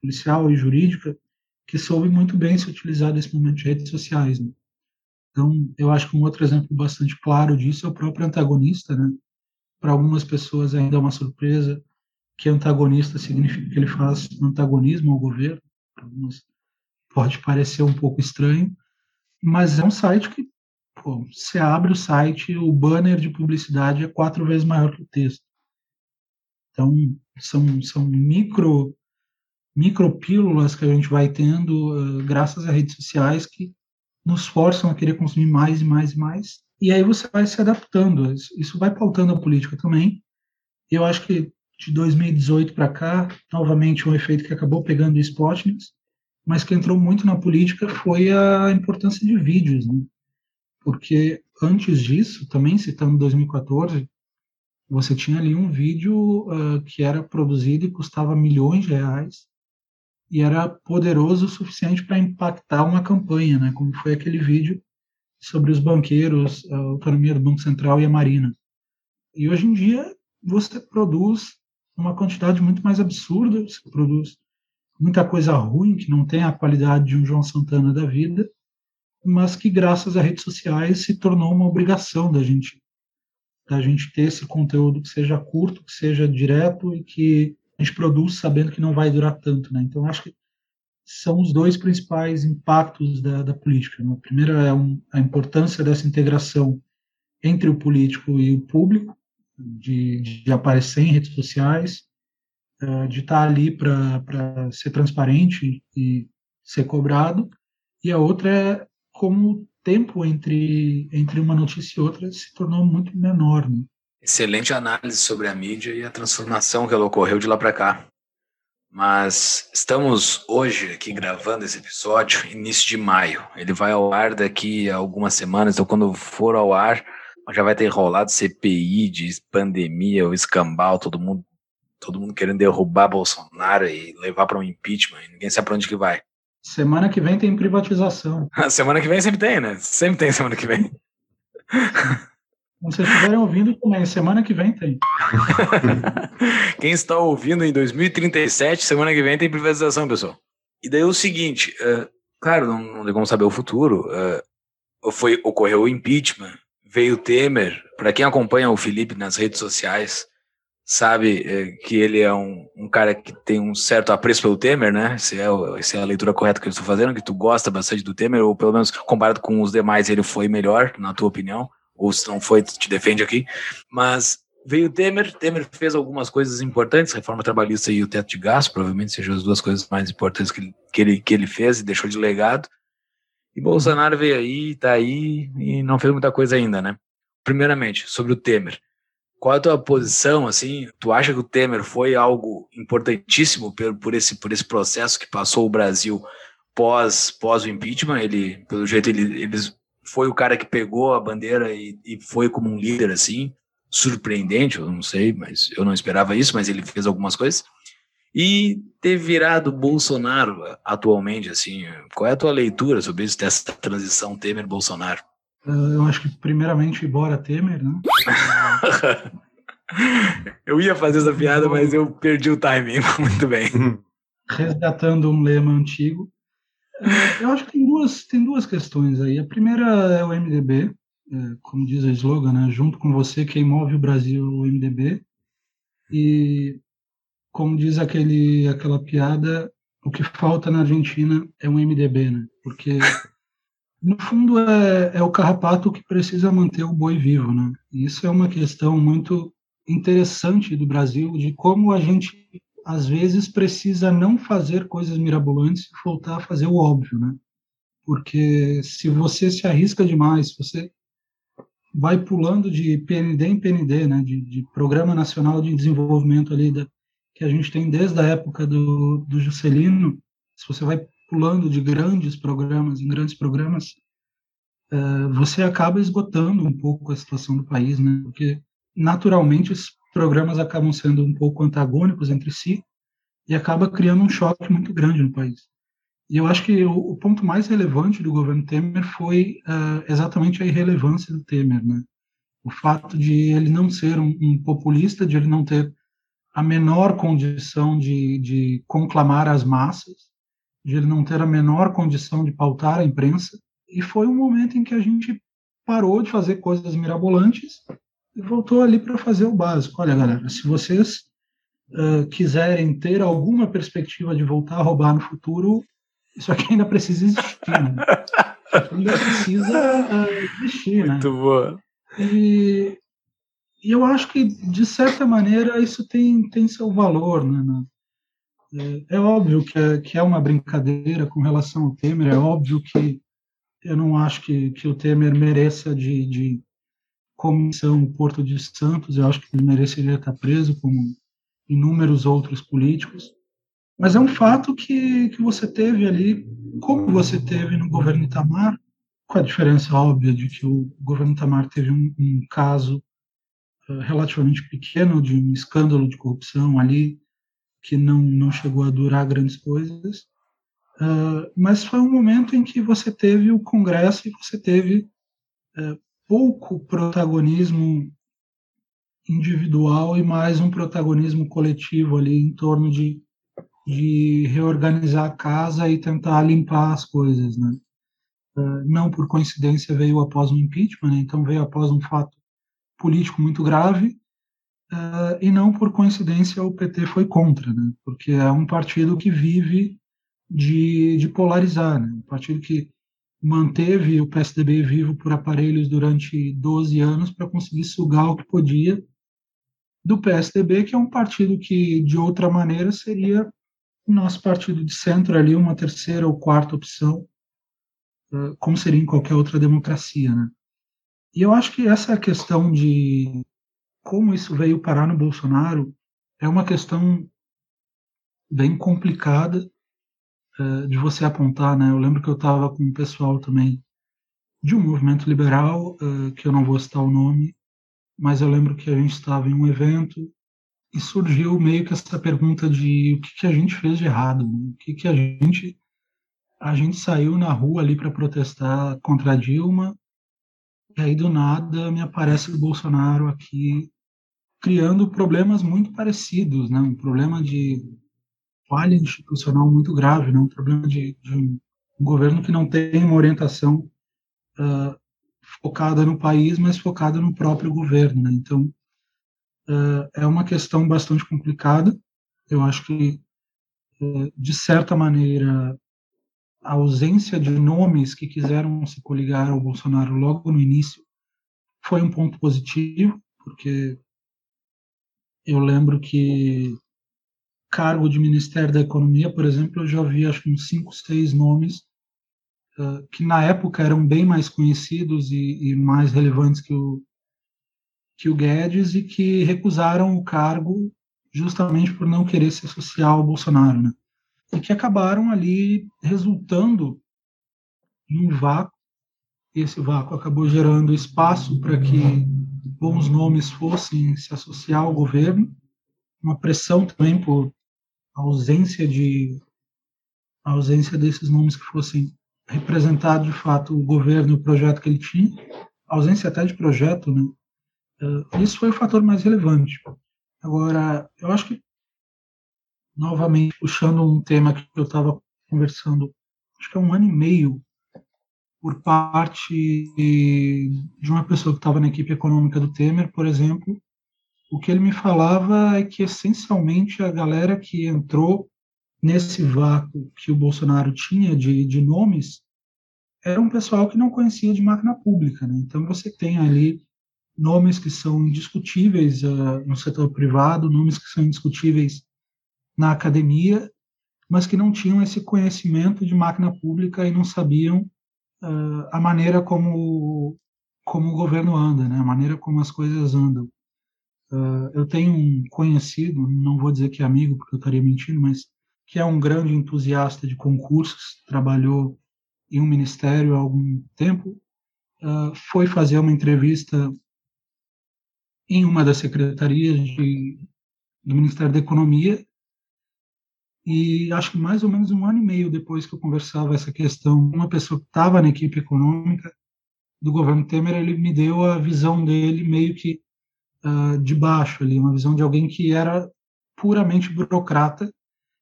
policial e jurídica que soube muito bem se utilizar desse momento de redes sociais. Né? Então, eu acho que um outro exemplo bastante claro disso é o próprio antagonista, né? Para algumas pessoas ainda é uma surpresa que antagonista significa que ele faz antagonismo ao governo. Pode parecer um pouco estranho, mas é um site que, pô, você abre o site, o banner de publicidade é quatro vezes maior que o texto. Então, são, são micro micropílulas que a gente vai tendo uh, graças às redes sociais que nos forçam a querer consumir mais e mais e mais. E aí você vai se adaptando. Isso vai pautando a política também. Eu acho que de 2018 para cá, novamente um efeito que acabou pegando o Spotnik, mas que entrou muito na política foi a importância de vídeos, né? Porque antes disso, também citando 2014, você tinha ali um vídeo uh, que era produzido e custava milhões de reais e era poderoso o suficiente para impactar uma campanha, né? Como foi aquele vídeo sobre os banqueiros, a autonomia do Banco Central e a Marina. E hoje em dia você produz uma quantidade muito mais absurda, você produz muita coisa ruim que não tem a qualidade de um João Santana da vida, mas que graças às redes sociais se tornou uma obrigação da gente da gente ter esse conteúdo que seja curto, que seja direto e que a gente produz sabendo que não vai durar tanto, né? Então acho que são os dois principais impactos da, da política. Né? O primeiro é um, a importância dessa integração entre o político e o público, de, de aparecer em redes sociais, uh, de estar ali para ser transparente e ser cobrado. E a outra é como o tempo entre, entre uma notícia e outra se tornou muito menor. Né? Excelente análise sobre a mídia e a transformação que ela ocorreu de lá para cá. Mas estamos hoje aqui gravando esse episódio, início de maio. Ele vai ao ar daqui a algumas semanas, então quando for ao ar, já vai ter rolado CPI de pandemia, o escambau, todo mundo, todo mundo querendo derrubar Bolsonaro e levar para um impeachment, ninguém sabe para onde que vai. Semana que vem tem privatização. semana que vem sempre tem, né? Sempre tem semana que vem. Quando vocês estiverem ouvindo também, semana que vem tem. Quem está ouvindo em 2037, semana que vem tem privatização, pessoal. E daí o seguinte, uh, claro, não, não tem como saber o futuro. Uh, foi, ocorreu o impeachment, veio o Temer. Para quem acompanha o Felipe nas redes sociais, sabe uh, que ele é um, um, cara que tem um certo apreço pelo Temer, né? Se é, se é a leitura correta que eu estou fazendo, que tu gosta bastante do Temer, ou pelo menos comparado com os demais, ele foi melhor, na tua opinião ou se não foi, te defende aqui. Mas veio Temer, Temer fez algumas coisas importantes, reforma trabalhista e o teto de gasto, provavelmente sejam as duas coisas mais importantes que ele, que ele, que ele fez e deixou de legado. E Bolsonaro veio aí, tá aí e não fez muita coisa ainda, né? Primeiramente, sobre o Temer. Qual a tua posição, assim? Tu acha que o Temer foi algo importantíssimo por, por, esse, por esse processo que passou o Brasil pós, pós o impeachment? Ele, pelo jeito, ele, eles foi o cara que pegou a bandeira e, e foi como um líder assim, surpreendente, eu não sei, mas eu não esperava isso, mas ele fez algumas coisas. E ter virado Bolsonaro atualmente, assim, qual é a tua leitura sobre isso, dessa transição Temer-Bolsonaro? Eu acho que, primeiramente, bora Temer, né? eu ia fazer essa piada, mas eu perdi o timing. Muito bem. Resgatando um lema antigo, eu acho que tem duas, tem duas questões aí. A primeira é o MDB, é, como diz a slogan, né? junto com você, quem move o Brasil o MDB. E, como diz aquele, aquela piada, o que falta na Argentina é um MDB, né? Porque, no fundo, é, é o carrapato que precisa manter o boi vivo, né? E isso é uma questão muito interessante do Brasil, de como a gente às vezes precisa não fazer coisas mirabolantes e voltar a fazer o óbvio, né? Porque se você se arrisca demais, você vai pulando de PND em PND, né, de, de Programa Nacional de Desenvolvimento ali da, que a gente tem desde a época do, do Juscelino, se você vai pulando de grandes programas em grandes programas, é, você acaba esgotando um pouco a situação do país, né, porque naturalmente programas acabam sendo um pouco antagônicos entre si e acaba criando um choque muito grande no país. E eu acho que o, o ponto mais relevante do governo Temer foi uh, exatamente a irrelevância do Temer, né? O fato de ele não ser um, um populista, de ele não ter a menor condição de, de conclamar as massas, de ele não ter a menor condição de pautar a imprensa. E foi um momento em que a gente parou de fazer coisas mirabolantes e voltou ali para fazer o básico. Olha, galera, se vocês uh, quiserem ter alguma perspectiva de voltar a roubar no futuro, isso aqui ainda precisa existir, né? ainda precisa uh, existir, né? Muito boa. E, e, eu acho que, de certa maneira, isso tem, tem seu valor, né? É, é óbvio que é, que é uma brincadeira com relação ao Temer, é óbvio que eu não acho que, que o Temer mereça de, de comissão Porto de Santos, eu acho que ele mereceria estar preso, como inúmeros outros políticos. Mas é um fato que, que você teve ali, como você teve no governo Itamar, com a diferença óbvia de que o governo Itamar teve um, um caso uh, relativamente pequeno de um escândalo de corrupção ali, que não, não chegou a durar grandes coisas. Uh, mas foi um momento em que você teve o Congresso e você teve uh, pouco protagonismo individual e mais um protagonismo coletivo ali em torno de de reorganizar a casa e tentar limpar as coisas, né? Uh, não por coincidência veio após um impeachment, né? então veio após um fato político muito grave, uh, e não por coincidência o PT foi contra, né? porque é um partido que vive de, de polarizar, né? um partido que manteve o PSDB vivo por aparelhos durante 12 anos para conseguir sugar o que podia do PSDB, que é um partido que, de outra maneira, seria o nosso partido de centro ali uma terceira ou quarta opção, como seria em qualquer outra democracia, né? E eu acho que essa questão de como isso veio parar no Bolsonaro é uma questão bem complicada uh, de você apontar, né? Eu lembro que eu estava com um pessoal também de um movimento liberal, uh, que eu não vou citar o nome, mas eu lembro que a gente estava em um evento e surgiu meio que essa pergunta de o que, que a gente fez de errado, né? o que, que a gente a gente saiu na rua ali para protestar contra a Dilma e aí do nada me aparece o Bolsonaro aqui criando problemas muito parecidos, né? Um problema de falha institucional muito grave, né? Um problema de, de um governo que não tem uma orientação uh, focada no país, mas focada no próprio governo, né? Então uh, é uma questão bastante complicada. Eu acho que, uh, de certa maneira, a ausência de nomes que quiseram se coligar ao Bolsonaro logo no início foi um ponto positivo, porque eu lembro que cargo de Ministério da Economia, por exemplo, eu já vi acho uns cinco, seis nomes uh, que na época eram bem mais conhecidos e, e mais relevantes que o, que o Guedes e que recusaram o cargo justamente por não querer se associar ao Bolsonaro, né? E que acabaram ali resultando em um vácuo. E esse vácuo acabou gerando espaço para que bons nomes fossem se associar ao governo, uma pressão também por ausência de a ausência desses nomes que fossem representar de fato o governo e o projeto que ele tinha, ausência até de projeto, né? Uh, isso foi o fator mais relevante. Agora, eu acho que, novamente, puxando um tema que eu estava conversando, acho que é um ano e meio, por parte de uma pessoa que estava na equipe econômica do Temer, por exemplo, o que ele me falava é que, essencialmente, a galera que entrou nesse vácuo que o Bolsonaro tinha de, de nomes era um pessoal que não conhecia de máquina pública. Né? Então, você tem ali nomes que são indiscutíveis uh, no setor privado, nomes que são indiscutíveis na academia, mas que não tinham esse conhecimento de máquina pública e não sabiam uh, a maneira como como o governo anda, né? A maneira como as coisas andam. Uh, eu tenho um conhecido, não vou dizer que é amigo, porque eu estaria mentindo, mas que é um grande entusiasta de concursos, trabalhou em um ministério há algum tempo, uh, foi fazer uma entrevista em uma das secretarias de, do Ministério da Economia e acho que mais ou menos um ano e meio depois que eu conversava essa questão, uma pessoa que estava na equipe econômica do governo Temer, ele me deu a visão dele meio que uh, de baixo ali, uma visão de alguém que era puramente burocrata,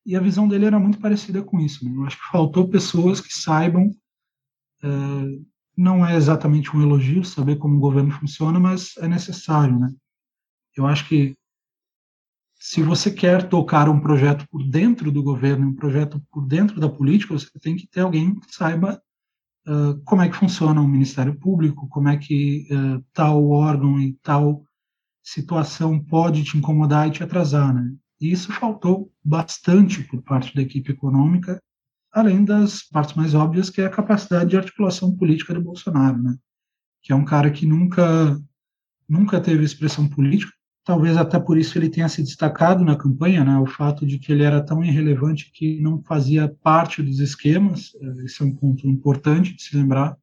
e a visão dele era muito parecida com isso. Né? Eu acho que faltou pessoas que saibam, uh, não é exatamente um elogio saber como o governo funciona, mas é necessário, né? Eu acho que se você quer tocar um projeto por dentro do governo, um projeto por dentro da política, você tem que ter alguém que saiba uh, como é que funciona o Ministério Público, como é que uh, tal órgão e tal situação pode te incomodar e te atrasar, né? E isso faltou bastante por parte da equipe econômica, além das partes mais óbvias, que é a capacidade de articulação política do Bolsonaro, né? Que é um cara que nunca nunca teve expressão política, talvez até por isso ele tenha se destacado na campanha, né? O fato de que ele era tão irrelevante que não fazia parte dos esquemas, eh, esse é um ponto importante de se lembrar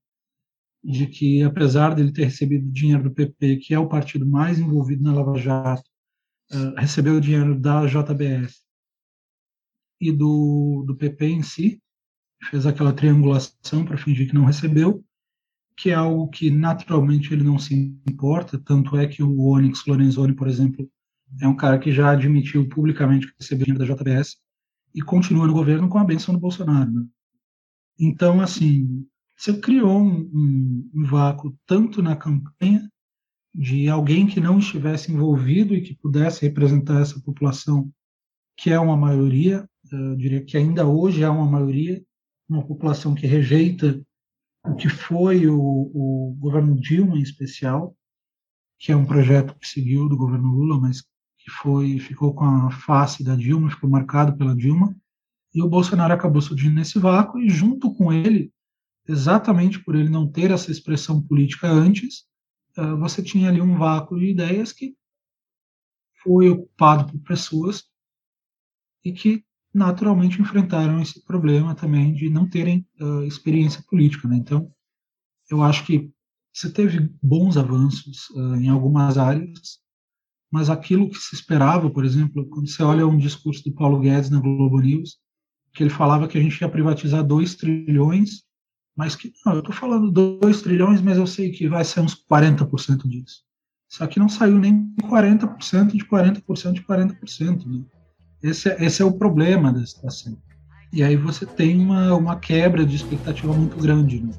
de que, apesar dele ter recebido dinheiro do PP, que é o partido mais envolvido na Lava Jato, uh, recebeu dinheiro da JBS e do, do PP em si, fez aquela triangulação para fingir que não recebeu, que é algo que naturalmente ele não se importa, tanto é que o Onyx Lorenzoni, por exemplo, é um cara que já admitiu publicamente que recebeu dinheiro da JBS e continua no governo com a benção do Bolsonaro. Né? Então, assim, você criou um, um, um vácuo tanto na campanha de alguém que não estivesse envolvido e que pudesse representar essa população, que é uma maioria, eu diria que ainda hoje é uma maioria, uma população que rejeita o que foi o, o governo Dilma em especial, que é um projeto que seguiu do governo Lula, mas que foi ficou com a face da Dilma, ficou marcado pela Dilma, e o Bolsonaro acabou surgindo nesse vácuo e junto com ele exatamente por ele não ter essa expressão política antes, eh, você tinha ali um vácuo de ideias que foi ocupado por pessoas e que naturalmente enfrentaram esse problema também de não terem uh, experiência política. Né? Então, eu acho que você teve bons avanços uh, em algumas áreas, mas aquilo que se esperava, por exemplo, quando você olha um discurso do Paulo Guedes na Globo News, que ele falava que a gente ia privatizar 2 trilhões mas que, não, eu estou falando 2 trilhões, mas eu sei que vai ser uns 40% disso. Só que não saiu nem 40% de 40% de 40%. Né? Esse, é, esse é o problema da situação. E aí você tem uma, uma quebra de expectativa muito grande. Né?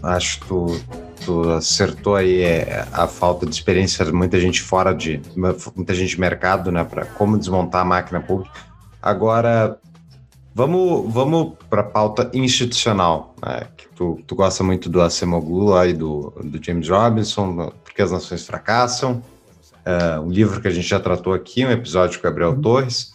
Acho que tu acertou aí é, a falta de experiência, muita gente fora de, muita gente de mercado, né, para como desmontar a máquina pública. Agora, vamos, vamos para a pauta institucional, né, que tu, tu gosta muito do Acemoglu e do, do James Robinson, Porque as Nações Fracassam, uh, um livro que a gente já tratou aqui, um episódio com o Gabriel. Torres.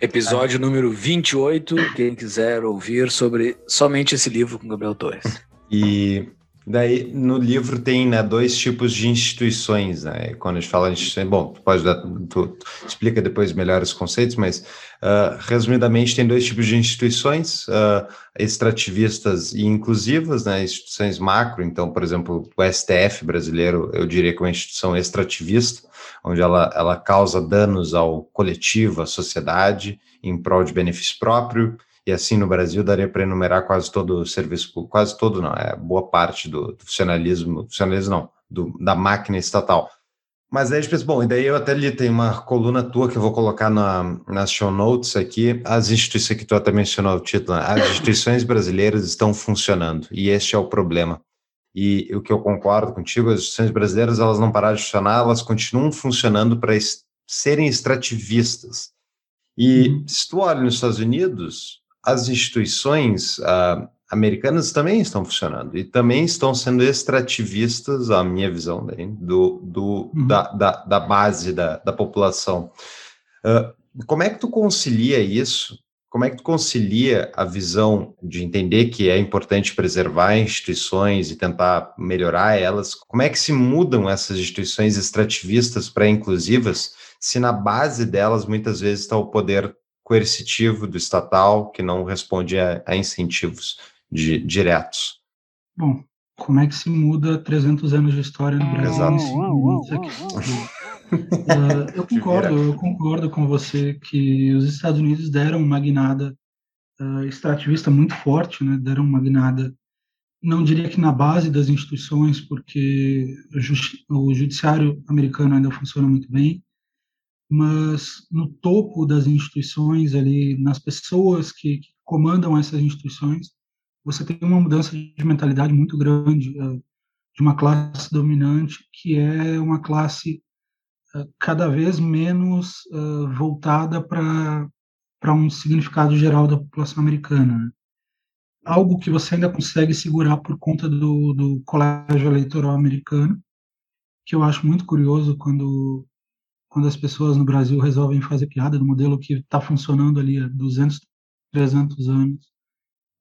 Episódio número 28, quem quiser ouvir sobre somente esse livro com Gabriel Torres. E Daí, no livro tem né, dois tipos de instituições, né? Quando a gente fala instituições, bom, tu pode dar, tu, tu explica depois melhor os conceitos, mas uh, resumidamente tem dois tipos de instituições, uh, extrativistas e inclusivas, né? Instituições macro, então, por exemplo, o STF brasileiro, eu diria que é uma instituição extrativista, onde ela, ela causa danos ao coletivo, à sociedade, em prol de benefício próprio, e assim no Brasil daria para enumerar quase todo o serviço público, quase todo não, é boa parte do, do funcionalismo, funcionalismo não, do, da máquina estatal. Mas aí a gente pensa, bom, e daí eu até li, tem uma coluna tua que eu vou colocar na, nas show notes aqui, as instituições que tu até mencionou o título, né? as instituições brasileiras estão funcionando, e este é o problema. E o que eu concordo contigo, as instituições brasileiras, elas não pararam de funcionar, elas continuam funcionando para serem extrativistas. E uhum. se tu olha nos Estados Unidos, as instituições, uh, americanas também estão funcionando e também estão sendo extrativistas, a minha visão, do, do uhum. da, da, da, base da, da população. Uh, como é que tu concilia isso? Como é que tu concilia a visão de entender que é importante preservar instituições e tentar melhorar elas? Como é que se mudam essas instituições extrativistas para inclusivas, se na base delas muitas vezes está o poder coercitivo do estatal que não responde a, a incentivos de, diretos. Bom, como é que se muda 300 anos de história no Brasil? Exato. uh, eu concordo, eu concordo com você que os Estados Unidos deram uma guinada uh, extrativista muito forte, né? Deram uma guinada, não diria que na base das instituições, porque o, o judiciário americano ainda funciona muito bem, mas no topo das instituições ali, nas pessoas que, que comandam essas instituições, você tem uma mudança de mentalidade muito grande uh, de uma classe dominante que é uma classe uh, cada vez menos uh, voltada para para um significado geral da população americana. Né? Algo que você ainda consegue segurar por conta do, do colégio eleitoral americano, que eu acho muito curioso quando quando as pessoas no Brasil resolvem fazer piada do modelo que está funcionando ali há 200, 300 anos,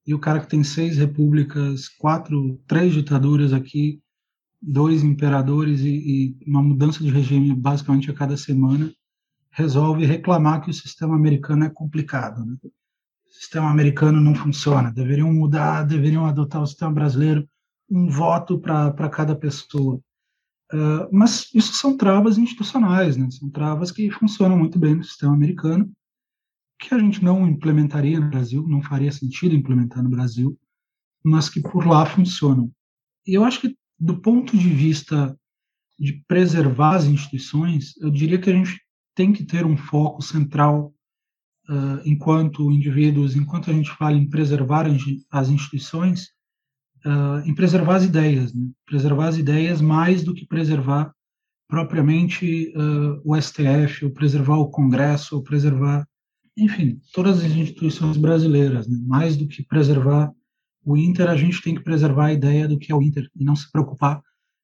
e o cara que tem seis repúblicas, quatro, três ditaduras aqui, dois imperadores e, e uma mudança de regime basicamente a cada semana, resolve reclamar que o sistema americano é complicado. Né? O sistema americano não funciona, deveriam mudar, deveriam adotar o sistema brasileiro, um voto para cada pessoa. Uh, mas isso são travas institucionais, né? São travas que funcionam muito bem no sistema americano, que a gente não implementaria no Brasil, não faria sentido implementar no Brasil, mas que por lá funcionam. E eu acho que, do ponto de vista de preservar as instituições, eu diria que a gente tem que ter um foco central uh, enquanto indivíduos, enquanto a gente fala em preservar as instituições, uh, em preservar as ideias, né? preservar as ideias mais do que preservar propriamente uh, o STF, ou preservar o Congresso, ou preservar, enfim, todas as instituições brasileiras. Né? Mais do que preservar o Inter, a gente tem que preservar a ideia do que é o Inter e não se preocupar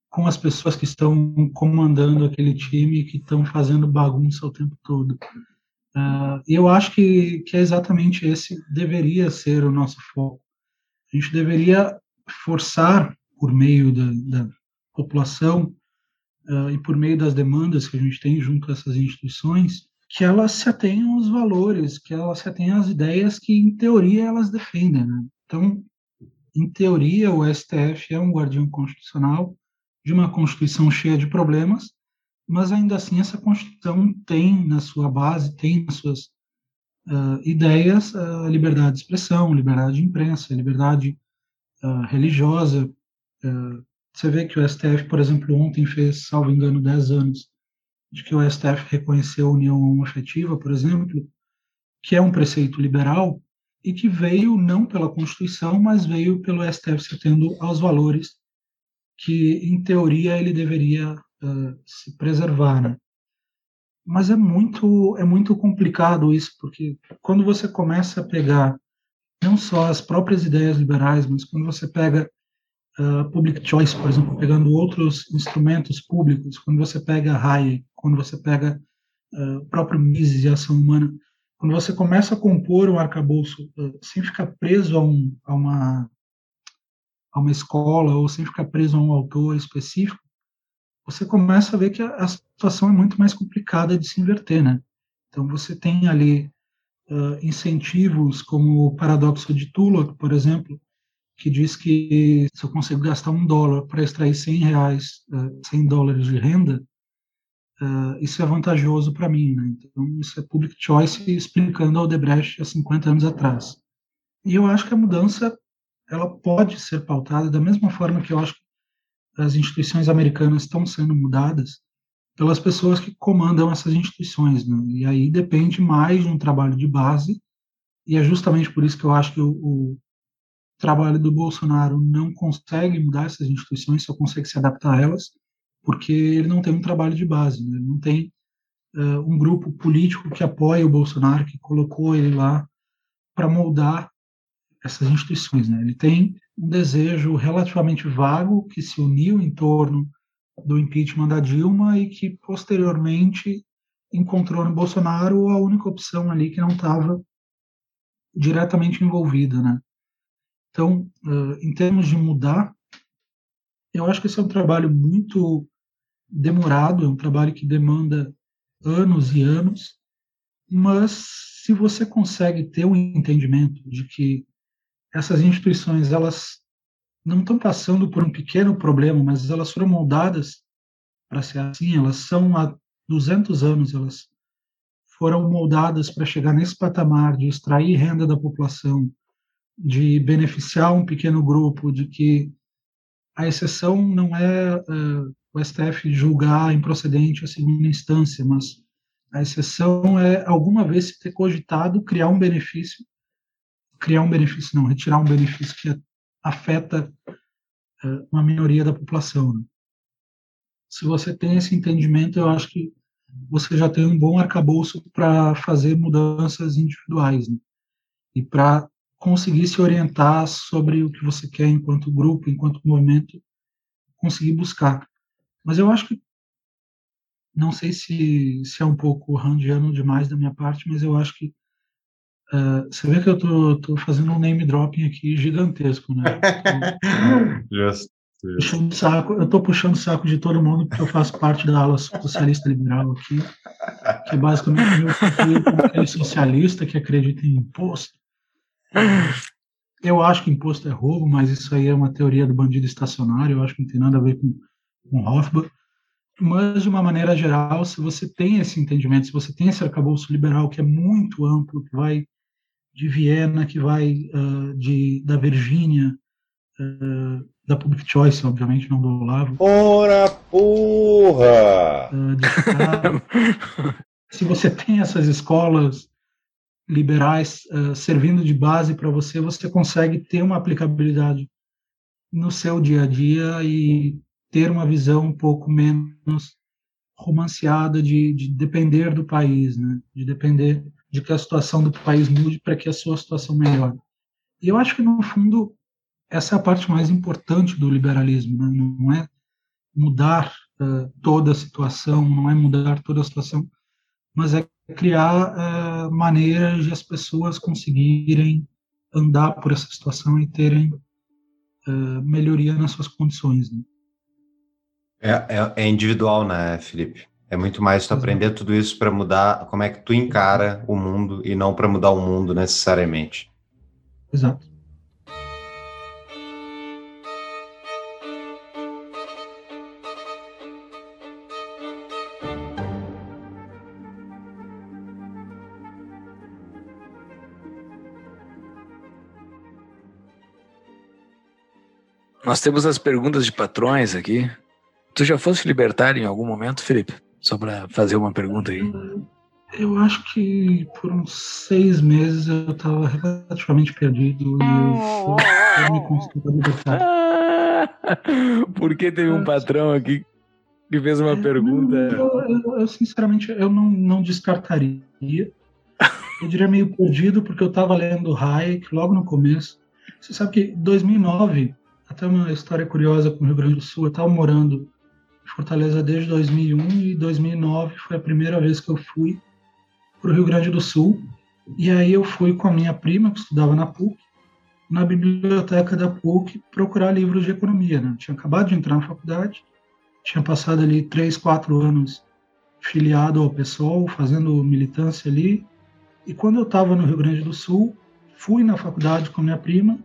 com as pessoas que estão comandando aquele time que estão fazendo bagunça o tempo todo. Uh, eu acho que, que é exatamente esse deveria ser o nosso foco. A gente deveria forçar, por meio da, da população uh, e por meio das demandas que a gente tem junto a essas instituições, que elas se atenham aos valores, que elas se atenham às ideias que, em teoria, elas defendem. Né? Então, em teoria, o STF é um guardião constitucional de uma Constituição cheia de problemas, mas ainda assim essa Constituição tem na sua base, tem nas suas uh, ideias a liberdade de expressão, liberdade de imprensa, liberdade uh, religiosa. Uh, você vê que o STF, por exemplo, ontem fez, salvo engano, 10 anos de que o STF reconheceu a união homoafetiva, por exemplo, que é um preceito liberal e que veio não pela Constituição, mas veio pelo STF se tendo aos valores que, em teoria, ele deveria uh, se preservar. Né? Mas é muito, é muito complicado isso, porque quando você começa a pegar não só as próprias ideias liberais, mas quando você pega uh, public choice, por exemplo, pegando outros instrumentos públicos, quando você pega Hayek, quando você pega uh, o próprio Mises e ação humana, quando você começa a compor um arcabouço uh, sem ficar preso a, um, a, uma, a uma escola ou sem ficar preso a um autor específico, você começa a ver que a, a situação é muito mais complicada de se inverter, né? Então você tem ali uh, incentivos como o paradoxo de Tullock, por exemplo, que diz que se eu consigo gastar um dólar para extrair 100 reais, uh, 100 dólares de renda, uh, isso é vantajoso para mim. Né? Então, isso é public choice explicando ao Debrecht há 50 anos atrás. E eu acho que a mudança ela pode ser pautada da mesma forma que eu acho que as instituições americanas estão sendo mudadas, pelas pessoas que comandam essas instituições. Né? E aí depende mais de um trabalho de base, e é justamente por isso que eu acho que o, o trabalho do Bolsonaro não consegue mudar essas instituições, só consegue se adaptar a elas, porque ele não tem um trabalho de base, né? não tem uh, um grupo político que apoia o Bolsonaro, que colocou ele lá para moldar essas instituições. Né? Ele tem um desejo relativamente vago que se uniu em torno do impeachment da Dilma e que posteriormente encontrou no Bolsonaro a única opção ali que não estava diretamente envolvida, né? Então, em termos de mudar, eu acho que esse é um trabalho muito demorado, é um trabalho que demanda anos e anos, mas se você consegue ter um entendimento de que essas instituições elas não estão passando por um pequeno problema, mas elas foram moldadas para ser assim, elas são há 200 anos, elas foram moldadas para chegar nesse patamar de extrair renda da população, de beneficiar um pequeno grupo, de que a exceção não é uh, o STF julgar improcedente a segunda instância, mas a exceção é alguma vez se ter cogitado criar um benefício, criar um benefício não, retirar um benefício que afeta uh, uma minoria da população. Né? Se você tem esse entendimento, eu acho que você já tem um bom arcabouço para fazer mudanças individuais né? e para conseguir se orientar sobre o que você quer enquanto grupo, enquanto movimento, conseguir buscar. Mas eu acho que não sei se, se é um pouco randiano demais da minha parte, mas eu acho que uh, você vê que eu tô, tô fazendo um name dropping aqui gigantesco, né? Justo. Puxando saco, eu estou puxando o saco de todo mundo porque eu faço parte da ala socialista liberal aqui, que é basicamente meu aquele socialista que acredita em imposto. Eu acho que imposto é roubo, mas isso aí é uma teoria do bandido estacionário, eu acho que não tem nada a ver com, com Hofbauer. Mas, de uma maneira geral, se você tem esse entendimento, se você tem esse arcabouço liberal que é muito amplo, que vai de Viena, que vai uh, de, da Virgínia, uh, da Public Choice, obviamente, não do Olavo. Ora porra! Uh, se você tem essas escolas liberais servindo de base para você, você consegue ter uma aplicabilidade no seu dia a dia e ter uma visão um pouco menos romanceada de, de depender do país, né? de depender de que a situação do país mude para que a sua situação melhore. E eu acho que, no fundo, essa é a parte mais importante do liberalismo, né? não é mudar uh, toda a situação, não é mudar toda a situação, mas é criar uh, maneiras de as pessoas conseguirem andar por essa situação e terem uh, melhoria nas suas condições. Né? É, é, é, individual, né, Felipe? É muito mais tu aprender tudo isso para mudar como é que tu encara o mundo e não para mudar o mundo necessariamente. Exato. Nós temos as perguntas de patrões aqui. Tu já fosse libertário em algum momento, Felipe? Só para fazer uma pergunta aí. Eu acho que por uns seis meses eu estava relativamente perdido e eu, eu me considero libertário. Porque teve um patrão aqui que fez uma é, pergunta. Eu, eu, eu, sinceramente eu não, não descartaria. Eu diria meio perdido porque eu estava lendo Hayek logo no começo. Você sabe que 2009, até uma história curiosa com o Rio Grande do Sul, eu estava morando Fortaleza desde 2001 e 2009 foi a primeira vez que eu fui para o Rio Grande do Sul. E aí eu fui com a minha prima, que estudava na PUC, na biblioteca da PUC procurar livros de economia. Né? tinha acabado de entrar na faculdade, tinha passado ali três, quatro anos filiado ao PSOL, fazendo militância ali. E quando eu estava no Rio Grande do Sul, fui na faculdade com minha prima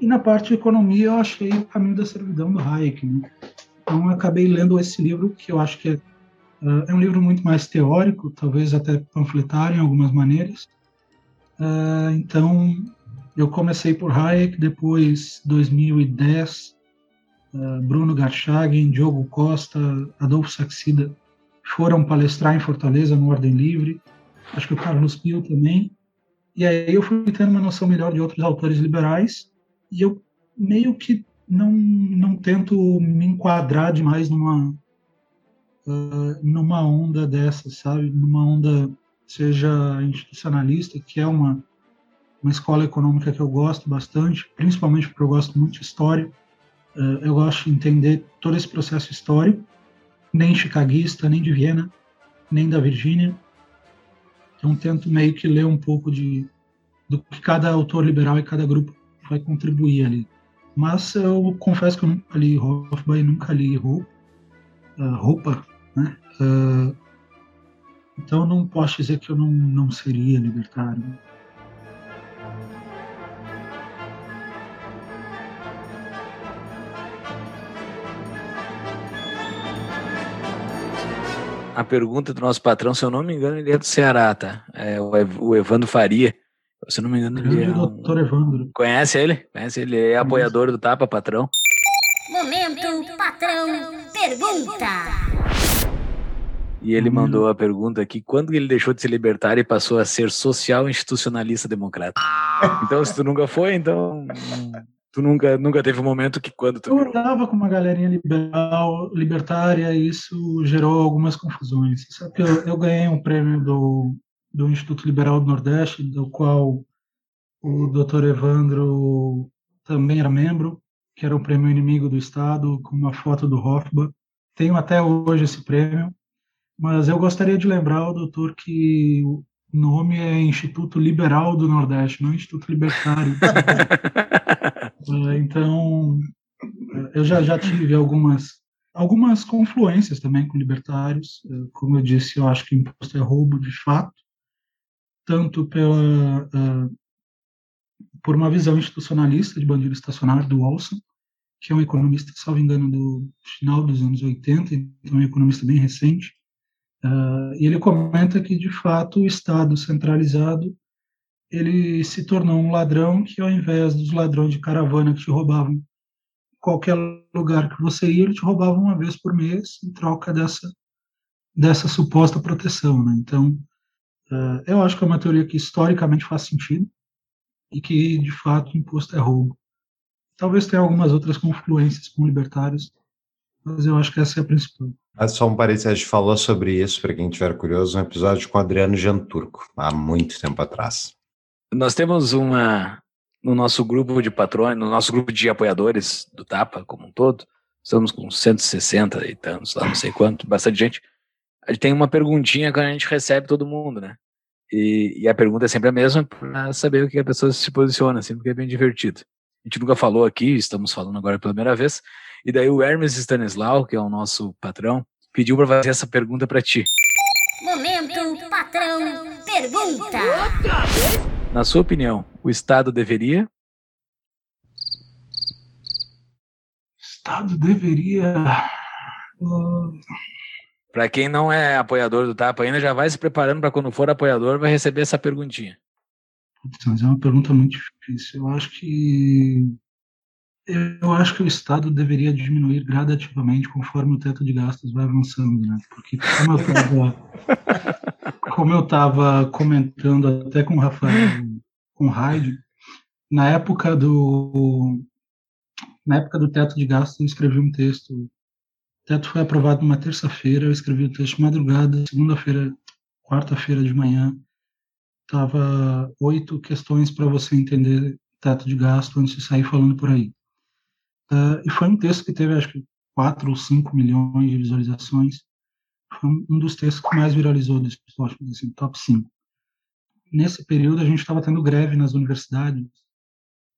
e na parte de economia eu achei o caminho da servidão do Hayek. Né? Então, acabei lendo esse livro, que eu acho que é, uh, é um livro muito mais teórico, talvez até panfletário em algumas maneiras. Uh, então, eu comecei por Hayek, depois, 2010, uh, Bruno Garchagen, Diogo Costa, Adolfo Saxida foram palestrar em Fortaleza, no Ordem Livre. Acho que o Carlos Pio também. E aí eu fui tendo uma noção melhor de outros autores liberais, e eu meio que não, não tento me enquadrar demais numa, uh, numa onda dessa, sabe? Numa onda, seja institucionalista, que é uma, uma escola econômica que eu gosto bastante, principalmente porque eu gosto muito de história. Uh, eu gosto de entender todo esse processo histórico, nem chicaguista, nem de Viena, nem da Virgínia. Então tento meio que ler um pouco de do que cada autor liberal e cada grupo vai contribuir ali. Mas eu confesso que eu nunca li Hofbauer, nunca li Roupa, uh, roupa né? Uh, então não posso dizer que eu não, não seria libertário. A pergunta do nosso patrão, se eu não me engano, ele é do Ceará, tá? É o Evandro Faria. Se eu não me engano, ele é. Um... Doutor Evandro. Conhece ele? Conhece ele? Ele é apoiador do Tapa, patrão. Momento, patrão, pergunta. E ele mandou a pergunta aqui: quando ele deixou de ser libertário e passou a ser social institucionalista democrata? Então, se tu nunca foi, então. Tu nunca, nunca teve um momento que quando tu. Eu estava com uma galerinha liberal, libertária, e isso gerou algumas confusões. Sabe que eu, eu ganhei um prêmio do, do Instituto Liberal do Nordeste, do qual o Dr. Evandro também era membro, que era o prêmio Inimigo do Estado, com uma foto do Hofbauer. Tenho até hoje esse prêmio, mas eu gostaria de lembrar o doutor que o nome é Instituto Liberal do Nordeste, não Instituto Libertário. É, então, eu já, já tive algumas, algumas confluências também com libertários. É, como eu disse, eu acho que imposto é roubo de fato, tanto pela, uh, por uma visão institucionalista de bandido estacionário do Olson, que é um economista, salvo engano, do final dos anos 80, então é um economista bem recente, Uh, e ele comenta que, de fato, o Estado centralizado ele se tornou um ladrão que, ao invés dos ladrões de caravana que te roubavam qualquer lugar que você ia, ele te roubava uma vez por mês em troca dessa, dessa suposta proteção. Né? Então, uh, eu acho que é uma teoria que historicamente faz sentido e que, de fato, o imposto é roubo. Talvez tenha algumas outras confluências com libertários, mas eu acho que essa é a principal. Ah, só um parênteses, a gente falou sobre isso, para quem estiver curioso, um episódio com Adriano Janturco, há muito tempo atrás. Nós temos uma, no nosso grupo de patrões, no nosso grupo de apoiadores do TAPA como um todo, estamos com 160 e tantos lá, não sei quanto, bastante gente. A gente tem uma perguntinha que a gente recebe todo mundo, né? E, e a pergunta é sempre a mesma para saber o que a pessoa se posiciona, assim, porque é bem divertido. A gente nunca falou aqui, estamos falando agora pela primeira vez, e daí o Hermes Stanislau, que é o nosso patrão, pediu para fazer essa pergunta para ti. Momento patrão pergunta. Na sua opinião, o Estado deveria? Estado deveria. Uh... Para quem não é apoiador do Tapa ainda, já vai se preparando para quando for apoiador, vai receber essa perguntinha. Mas é uma pergunta muito difícil. Eu acho que eu acho que o Estado deveria diminuir gradativamente conforme o teto de gastos vai avançando, né? Porque como eu estava, como eu comentando até com o Rafael, com o Raid, na época do na época do teto de gastos eu escrevi um texto. Teto foi aprovado numa terça-feira, eu escrevi o texto madrugada, segunda-feira, quarta-feira de manhã, tava oito questões para você entender teto de gasto antes de sair falando por aí. Uh, e foi um texto que teve, acho que, 4 ou 5 milhões de visualizações. Foi um dos textos que mais viralizou desse últimos, assim, top 5. Nesse período, a gente estava tendo greve nas universidades.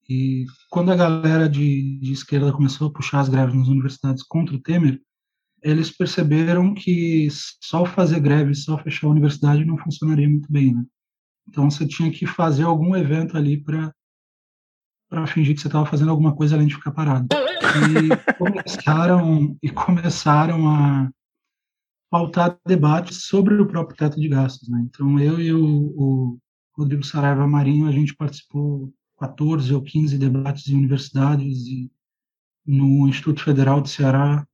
E quando a galera de, de esquerda começou a puxar as greves nas universidades contra o Temer, eles perceberam que só fazer greve, só fechar a universidade não funcionaria muito bem, né? Então você tinha que fazer algum evento ali para para fingir que você estava fazendo alguma coisa além de ficar parado. E começaram, e começaram a pautar debates sobre o próprio teto de gastos. Né? Então, eu e o, o Rodrigo Saraiva Marinho, a gente participou 14 ou 15 debates em universidades e no Instituto Federal de Ceará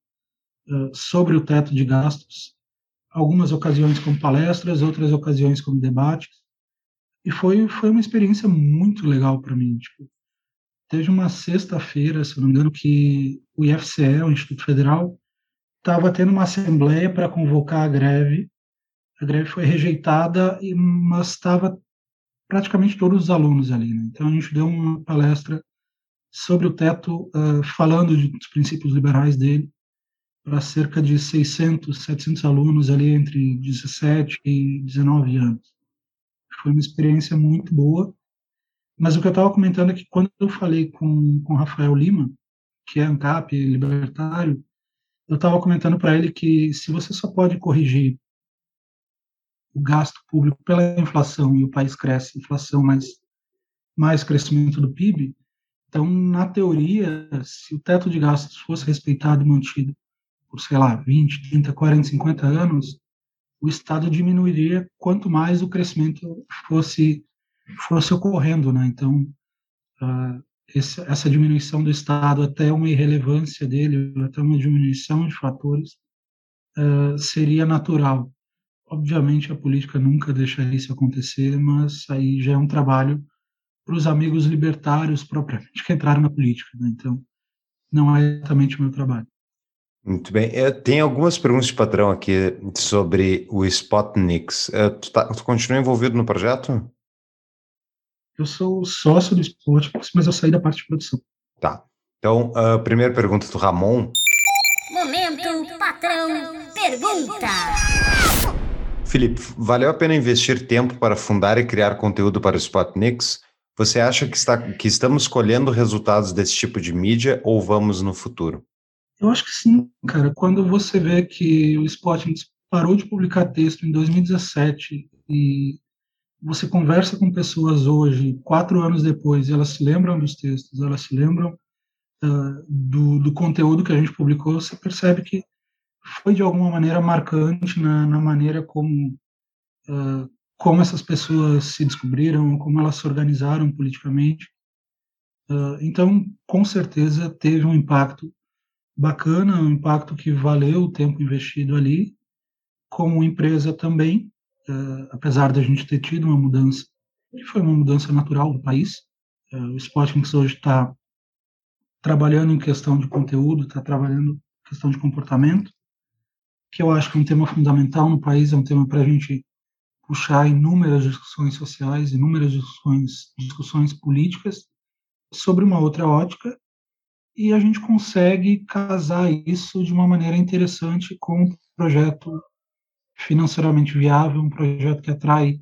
sobre o teto de gastos. Algumas ocasiões como palestras, outras ocasiões como debates. E foi, foi uma experiência muito legal para mim. Tipo, teve uma sexta-feira, se não me engano, que o IFCE, o Instituto Federal, estava tendo uma assembleia para convocar a greve. A greve foi rejeitada, mas estava praticamente todos os alunos ali. Né? Então a gente deu uma palestra sobre o teto, uh, falando de, dos princípios liberais dele, para cerca de 600, 700 alunos ali entre 17 e 19 anos. Foi uma experiência muito boa. Mas o que eu estava comentando é que quando eu falei com com Rafael Lima, que é ANCAP, libertário, eu estava comentando para ele que se você só pode corrigir o gasto público pela inflação e o país cresce, inflação mais mais crescimento do PIB, então na teoria, se o teto de gastos fosse respeitado e mantido por, sei lá, 20, 30, 40, 50 anos, o Estado diminuiria quanto mais o crescimento fosse fosse ocorrendo, né? Então, uh, esse, essa diminuição do Estado até uma irrelevância dele, até uma diminuição de fatores, uh, seria natural. Obviamente, a política nunca deixaria isso acontecer, mas aí já é um trabalho para os amigos libertários propriamente que entraram na política. Né? Então, não é exatamente o meu trabalho. Muito bem. É, tem algumas perguntas de padrão aqui sobre o Spotnix. É, tu, tá, tu continua envolvido no projeto? Eu sou sócio do Spotnix, mas eu saí da parte de produção. Tá. Então, a primeira pergunta do Ramon. Momento patrão pergunta. Felipe, valeu a pena investir tempo para fundar e criar conteúdo para o Spotnix? Você acha que, está, que estamos colhendo resultados desse tipo de mídia ou vamos no futuro? Eu acho que sim, cara. Quando você vê que o Spotting parou de publicar texto em 2017 e você conversa com pessoas hoje, quatro anos depois, e elas se lembram dos textos, elas se lembram uh, do, do, conteúdo que a gente publicou, você percebe que foi de alguma maneira marcante na, na maneira como uh, como essas pessoas se descobriram, como elas se organizaram politicamente. Uh, então, com certeza, teve um impacto bacana, um impacto que valeu o tempo investido ali, como empresa também, uh, apesar da gente ter tido uma mudança, que foi uma mudança natural do país. Uh, o Spotlinks hoje está trabalhando em questão de conteúdo, está trabalhando em questão de comportamento, que eu acho que é um tema fundamental no país, é um tema para a gente puxar inúmeras discussões sociais, inúmeras discussões, discussões políticas sobre uma outra ótica e a gente consegue casar isso de uma maneira interessante com um projeto financeiramente viável, um projeto que atrai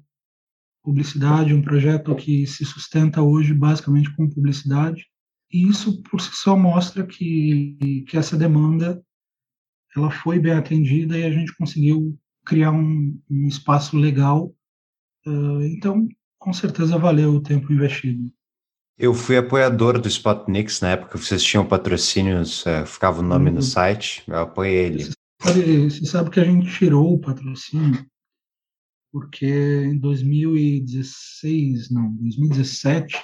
publicidade, um projeto que se sustenta hoje basicamente com publicidade. E isso por si só mostra que, que essa demanda ela foi bem atendida e a gente conseguiu criar um, um espaço legal. Uh, então, com certeza valeu o tempo investido. Eu fui apoiador do Spotnix na época vocês tinham patrocínios, uh, ficava o nome uhum. no site, eu apoiei ele. Você sabe, você sabe que a gente tirou o patrocínio porque em 2016, não, 2017,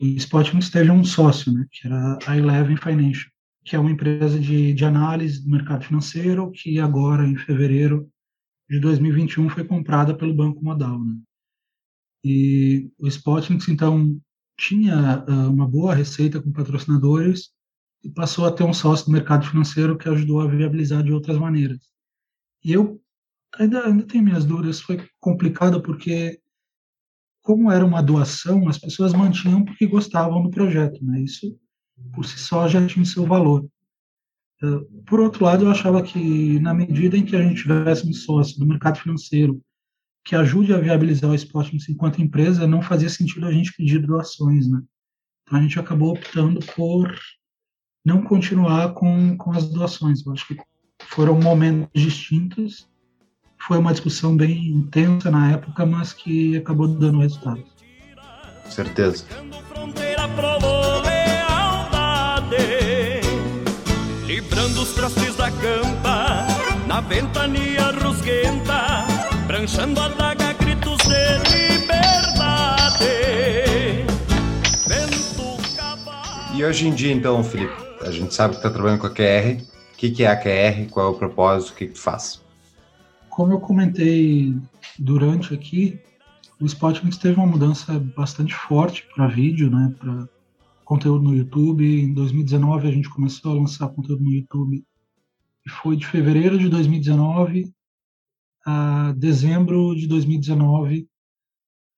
o Spotnix teve um sócio, né, que era a Eleven Financial, que é uma empresa de, de análise do mercado financeiro que agora, em fevereiro, de 2021 foi comprada pelo Banco Modal. Né? E o Spotnix, então, tinha uh, uma boa receita com patrocinadores e passou a ter um sócio do mercado financeiro que ajudou a viabilizar de outras maneiras. E eu ainda, ainda tenho minhas dúvidas, foi complicado porque, como era uma doação, as pessoas mantinham porque gostavam do projeto. Né? Isso, por si só, já tinha seu valor. Por outro lado, eu achava que, na medida em que a gente tivesse um sócio do mercado financeiro que ajude a viabilizar o esporte enquanto empresa, não fazia sentido a gente pedir doações, né? Então a gente acabou optando por não continuar com, com as doações. Eu acho que foram momentos distintos. Foi uma discussão bem intensa na época, mas que acabou dando resultado. Certeza. dos trastes da campa, na ventania rusguenta, pranchando a daga gritos de liberdade. Vento cavalo. E hoje em dia, então, Felipe, a gente sabe que está trabalhando com a QR. O que, que é a QR? Qual é o propósito? O que, que tu faz? Como eu comentei durante aqui, o Spotmix teve uma mudança bastante forte para vídeo, né? Para conteúdo no YouTube. Em 2019 a gente começou a lançar conteúdo no YouTube e foi de fevereiro de 2019 a dezembro de 2019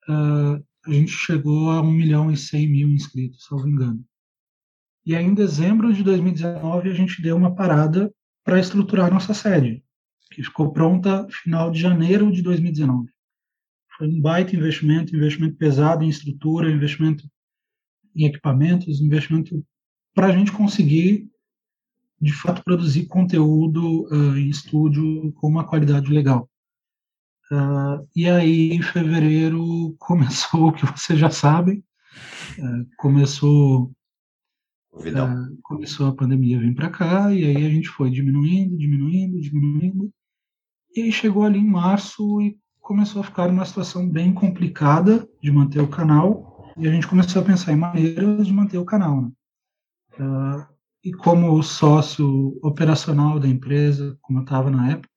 uh, a gente chegou a 1 milhão e 100 mil inscritos, salvo engano. E aí, em dezembro de 2019, a gente deu uma parada para estruturar nossa sede, que ficou pronta final de janeiro de 2019. Foi um baita investimento, investimento pesado em estrutura, investimento em equipamentos, investimento para a gente conseguir, de fato, produzir conteúdo uh, em estúdio com uma qualidade legal. Uh, e aí, em fevereiro, começou o que vocês já sabem, uh, começou Uh, começou a pandemia vir para cá e aí a gente foi diminuindo, diminuindo, diminuindo. E aí chegou ali em março e começou a ficar numa situação bem complicada de manter o canal. E a gente começou a pensar em maneiras de manter o canal. Né? E como sócio operacional da empresa, como eu estava na época,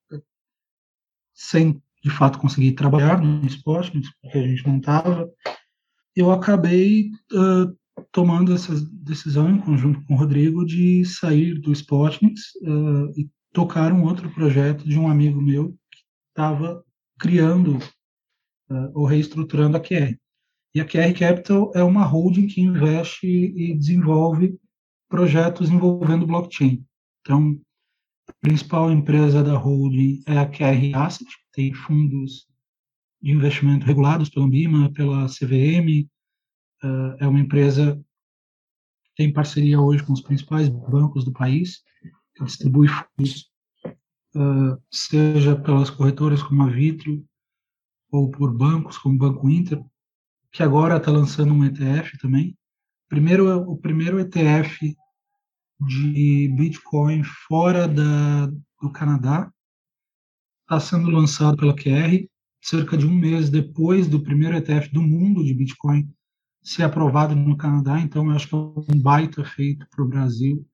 sem de fato conseguir trabalhar no esporte, porque a gente não estava, eu acabei uh, tomando essa decisão em conjunto com o Rodrigo de sair do Spotnix uh, e tocar um outro projeto de um amigo meu que estava criando uh, ou reestruturando a QR. E a QR Capital é uma holding que investe e desenvolve projetos envolvendo blockchain. Então, a principal empresa da holding é a QR Asset, tem fundos de investimento regulados pela Ambima, pela CVM, uh, é uma empresa que tem parceria hoje com os principais bancos do país, que distribui fundos, uh, seja pelas corretoras como a Vitrio, ou por bancos como o Banco Inter, que agora está lançando um ETF também. Primeiro, o primeiro ETF de Bitcoin fora da, do Canadá está sendo lançado pela QR, cerca de um mês depois do primeiro ETF do mundo de Bitcoin ser aprovado no Canadá, então eu acho que é um baita feito para o Brasil,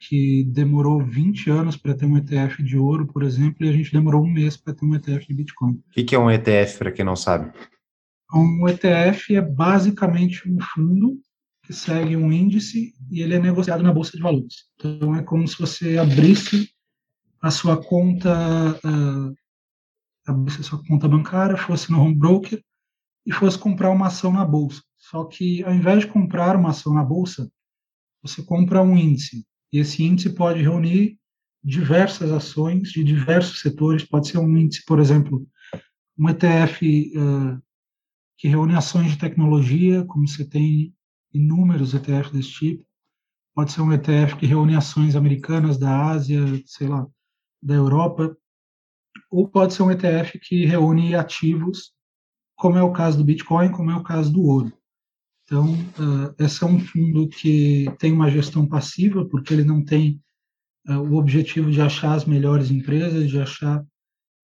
que demorou 20 anos para ter um ETF de ouro, por exemplo, e a gente demorou um mês para ter um ETF de Bitcoin. O que, que é um ETF, para quem não sabe? Um ETF é basicamente um fundo que segue um índice e ele é negociado na Bolsa de Valores. Então é como se você abrisse a sua conta, abrisse a sua conta bancária, fosse no home broker e fosse comprar uma ação na bolsa. Só que ao invés de comprar uma ação na bolsa, você compra um índice. E esse índice pode reunir diversas ações de diversos setores. Pode ser um índice, por exemplo, um ETF uh, que reúne ações de tecnologia, como você tem inúmeros ETFs desse tipo. Pode ser um ETF que reúne ações americanas da Ásia, sei lá, da Europa. Ou pode ser um ETF que reúne ativos, como é o caso do Bitcoin, como é o caso do ouro. Então, uh, esse é um fundo que tem uma gestão passiva, porque ele não tem uh, o objetivo de achar as melhores empresas, de achar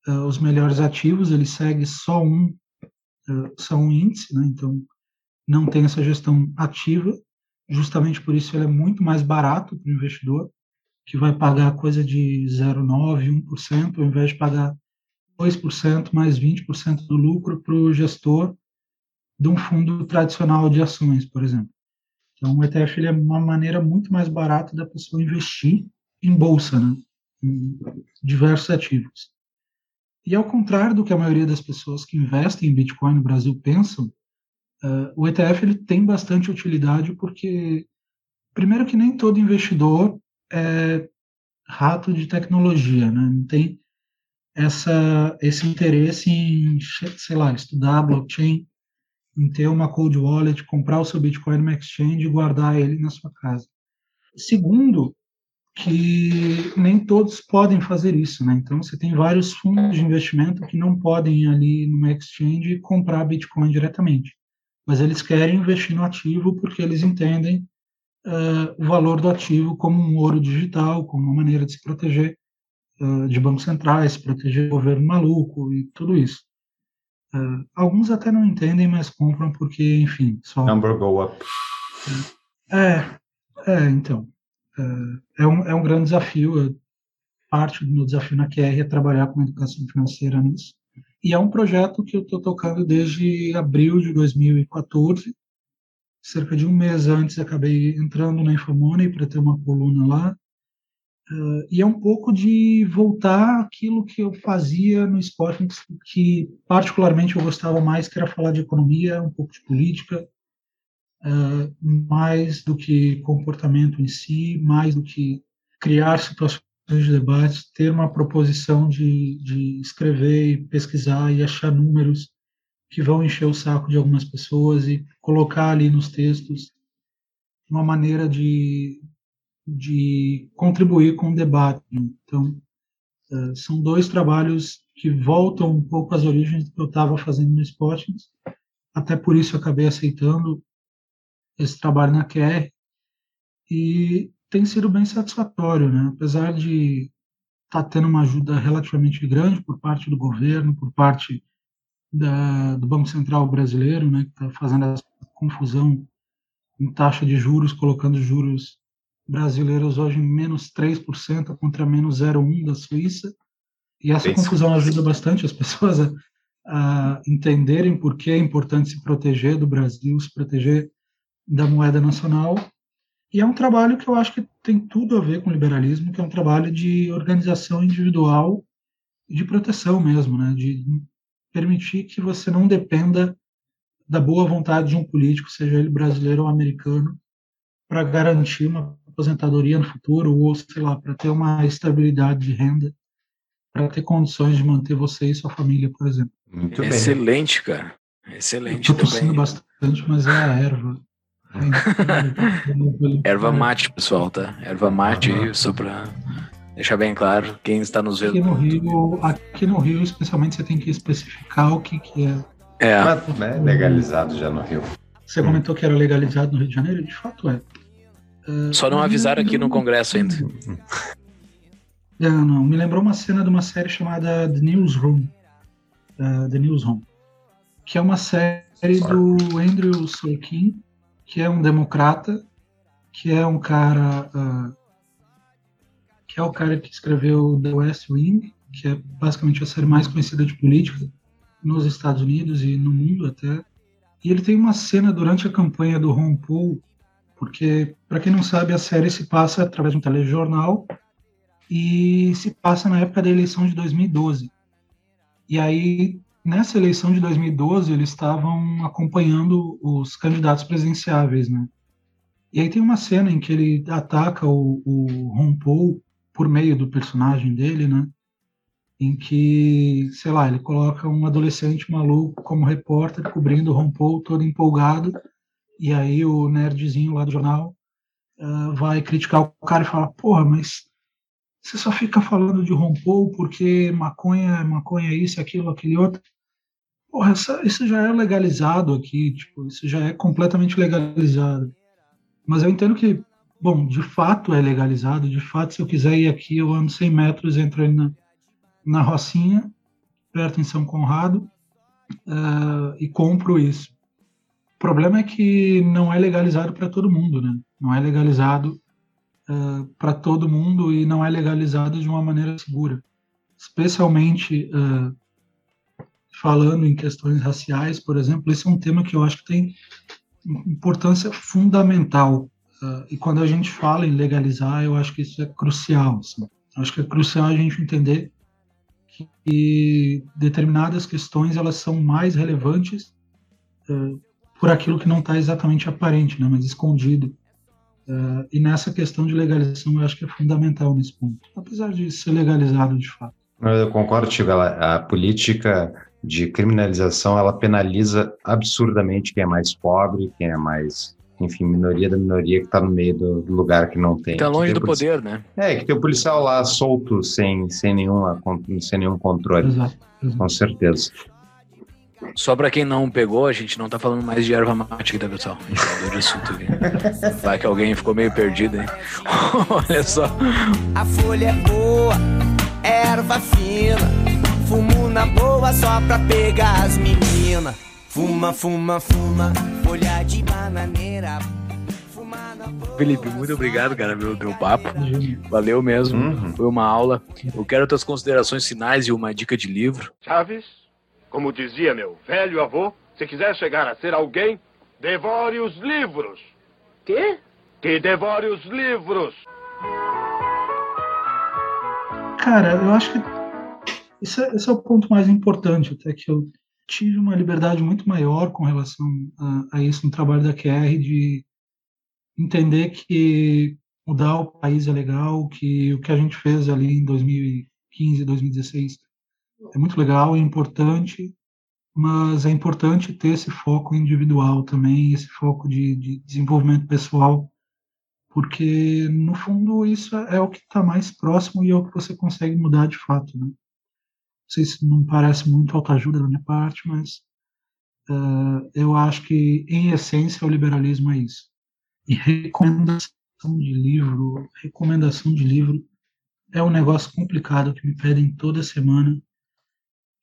uh, os melhores ativos, ele segue só um, só um índice, né? então não tem essa gestão ativa, justamente por isso ele é muito mais barato para o investidor, que vai pagar coisa de 0,9%, 1%, ao invés de pagar 2% mais 20% do lucro para o gestor, de um fundo tradicional de ações, por exemplo. Então, o ETF é uma maneira muito mais barata da pessoa investir em bolsa, né? em diversos ativos. E ao contrário do que a maioria das pessoas que investem em Bitcoin no Brasil pensam, uh, o ETF ele tem bastante utilidade porque, primeiro, que nem todo investidor é rato de tecnologia, né? não tem essa, esse interesse em, sei lá, estudar blockchain, em ter uma cold wallet, comprar o seu Bitcoin no exchange e guardar ele na sua casa. Segundo, que nem todos podem fazer isso, né? Então você tem vários fundos de investimento que não podem ali no exchange comprar Bitcoin diretamente, mas eles querem investir no ativo porque eles entendem uh, o valor do ativo como um ouro digital, como uma maneira de se proteger uh, de bancos centrais, proteger o governo maluco e tudo isso. Uh, alguns até não entendem, mas compram porque, enfim, só. Number go up. É, é então. Uh, é, um, é um grande desafio. Parte do meu desafio na QR é trabalhar com educação financeira nisso. E é um projeto que eu estou tocando desde abril de 2014. Cerca de um mês antes, acabei entrando na Infomoney para ter uma coluna lá. Uh, e é um pouco de voltar aquilo que eu fazia no esporte, que particularmente eu gostava mais, que era falar de economia, um pouco de política, uh, mais do que comportamento em si, mais do que criar situações de debates, ter uma proposição de, de escrever e pesquisar e achar números que vão encher o saco de algumas pessoas e colocar ali nos textos uma maneira de de contribuir com o debate. Então, uh, são dois trabalhos que voltam um pouco às origens do que eu estava fazendo no Sporting. Até por isso acabei aceitando esse trabalho na QR e tem sido bem satisfatório, né? Apesar de estar tá tendo uma ajuda relativamente grande por parte do governo, por parte da, do Banco Central brasileiro, né, que está fazendo essa confusão em taxa de juros, colocando juros brasileiros hoje menos 3% contra menos 0,1% da Suíça. E essa confusão ajuda bastante as pessoas a, a, entenderem por que é importante se proteger do Brasil, se proteger da moeda nacional. E é um trabalho que eu acho que tem tudo a ver com liberalismo, que é um trabalho de organização individual e de proteção mesmo, né? de permitir que você não dependa da boa vontade de um político, seja ele brasileiro ou americano, para garantir uma aposentadoria no futuro, ou sei lá, para ter uma estabilidade de renda, para ter condições de manter você e sua família, por exemplo. Muito Excelente, bem. cara. Excelente. Estou tossindo bastante, mas é a erva. erva mate, pessoal, tá? Erva mate, ah, só para deixar bem claro, quem está nos vendo. Aqui no Rio, aqui no Rio especialmente, você tem que especificar o que, que é. É. Mas, né, legalizado já no Rio. Você comentou que era legalizado no Rio de Janeiro? De fato é. Só não avisaram aqui no Congresso ainda. Não, é, não. Me lembrou uma cena de uma série chamada The Newsroom. Uh, The Newsroom. Que é uma série do Andrew Sorkin, que é um democrata, que é um cara. Uh, que é o cara que escreveu The West Wing, que é basicamente a série mais conhecida de política nos Estados Unidos e no mundo até. E ele tem uma cena durante a campanha do Ron Paul porque, para quem não sabe, a série se passa através de um telejornal e se passa na época da eleição de 2012. E aí, nessa eleição de 2012, eles estavam acompanhando os candidatos presidenciáveis, né? E aí tem uma cena em que ele ataca o, o Ron Paul por meio do personagem dele, né? Em que, sei lá, ele coloca um adolescente maluco como repórter cobrindo o Ron Paul todo empolgado e aí o nerdzinho lá do jornal uh, vai criticar o cara e fala, porra, mas você só fica falando de rompou porque maconha, maconha é isso, aquilo, aquele outro. Porra, essa, isso já é legalizado aqui, tipo, isso já é completamente legalizado. Mas eu entendo que, bom, de fato é legalizado, de fato, se eu quiser ir aqui, eu ando 100 metros, entro aí na, na Rocinha, perto em São Conrado, uh, e compro isso. O problema é que não é legalizado para todo mundo, né? Não é legalizado uh, eh, para todo mundo e não é legalizado de uma maneira segura. Especialmente uh, falando em questões raciais, por exemplo, esse é um tema que eu acho que tem importância fundamental. Uh, e quando a gente fala em legalizar, eu acho que isso é crucial. Assim. Acho que é crucial a gente entender que determinadas questões elas são mais relevantes uh, por aquilo que não está exatamente aparente, né, mas escondido. Uh, e nessa questão de legalização, eu acho que é fundamental nesse ponto, apesar de ser legalizado de fato. Eu concordo, Tigo. A política de criminalização ela penaliza absurdamente quem é mais pobre, quem é mais, enfim, minoria da minoria que está no meio do, lugar que não tem. Está longe do polici... poder, né? É, que tem o policial lá solto, sem, sem, nenhuma, sem nenhum controle. Exato. Com certeza. Só pra quem não pegou, a gente não tá falando mais de erva mate aqui, tá, pessoal? A gente mudou de assunto aqui. Vai que alguém ficou meio perdido, hein? Olha só. A folha é boa, erva fina. Fumo na boa só pra pegar as meninas. Fuma, fuma, fuma, folha de bananeira. Felipe, muito obrigado, cara, pelo teu papo. Valeu mesmo. Uhum. Foi uma aula. Eu quero tuas considerações finais e uma dica de livro. Chaves? Como dizia meu velho avô, se quiser chegar a ser alguém, devore os livros. Quê? Que devore os livros. Cara, eu acho que esse é, esse é o ponto mais importante, até que eu tive uma liberdade muito maior com relação a, a isso no trabalho da QR, de entender que mudar o país é legal, que o que a gente fez ali em 2015, 2016 é muito legal, é importante, mas é importante ter esse foco individual também, esse foco de, de desenvolvimento pessoal, porque no fundo isso é o que está mais próximo e é o que você consegue mudar de fato. Né? Sei se não parece muito autoajuda da minha parte, mas uh, eu acho que em essência o liberalismo é isso. E recomendação de livro, recomendação de livro é um negócio complicado que me pedem toda semana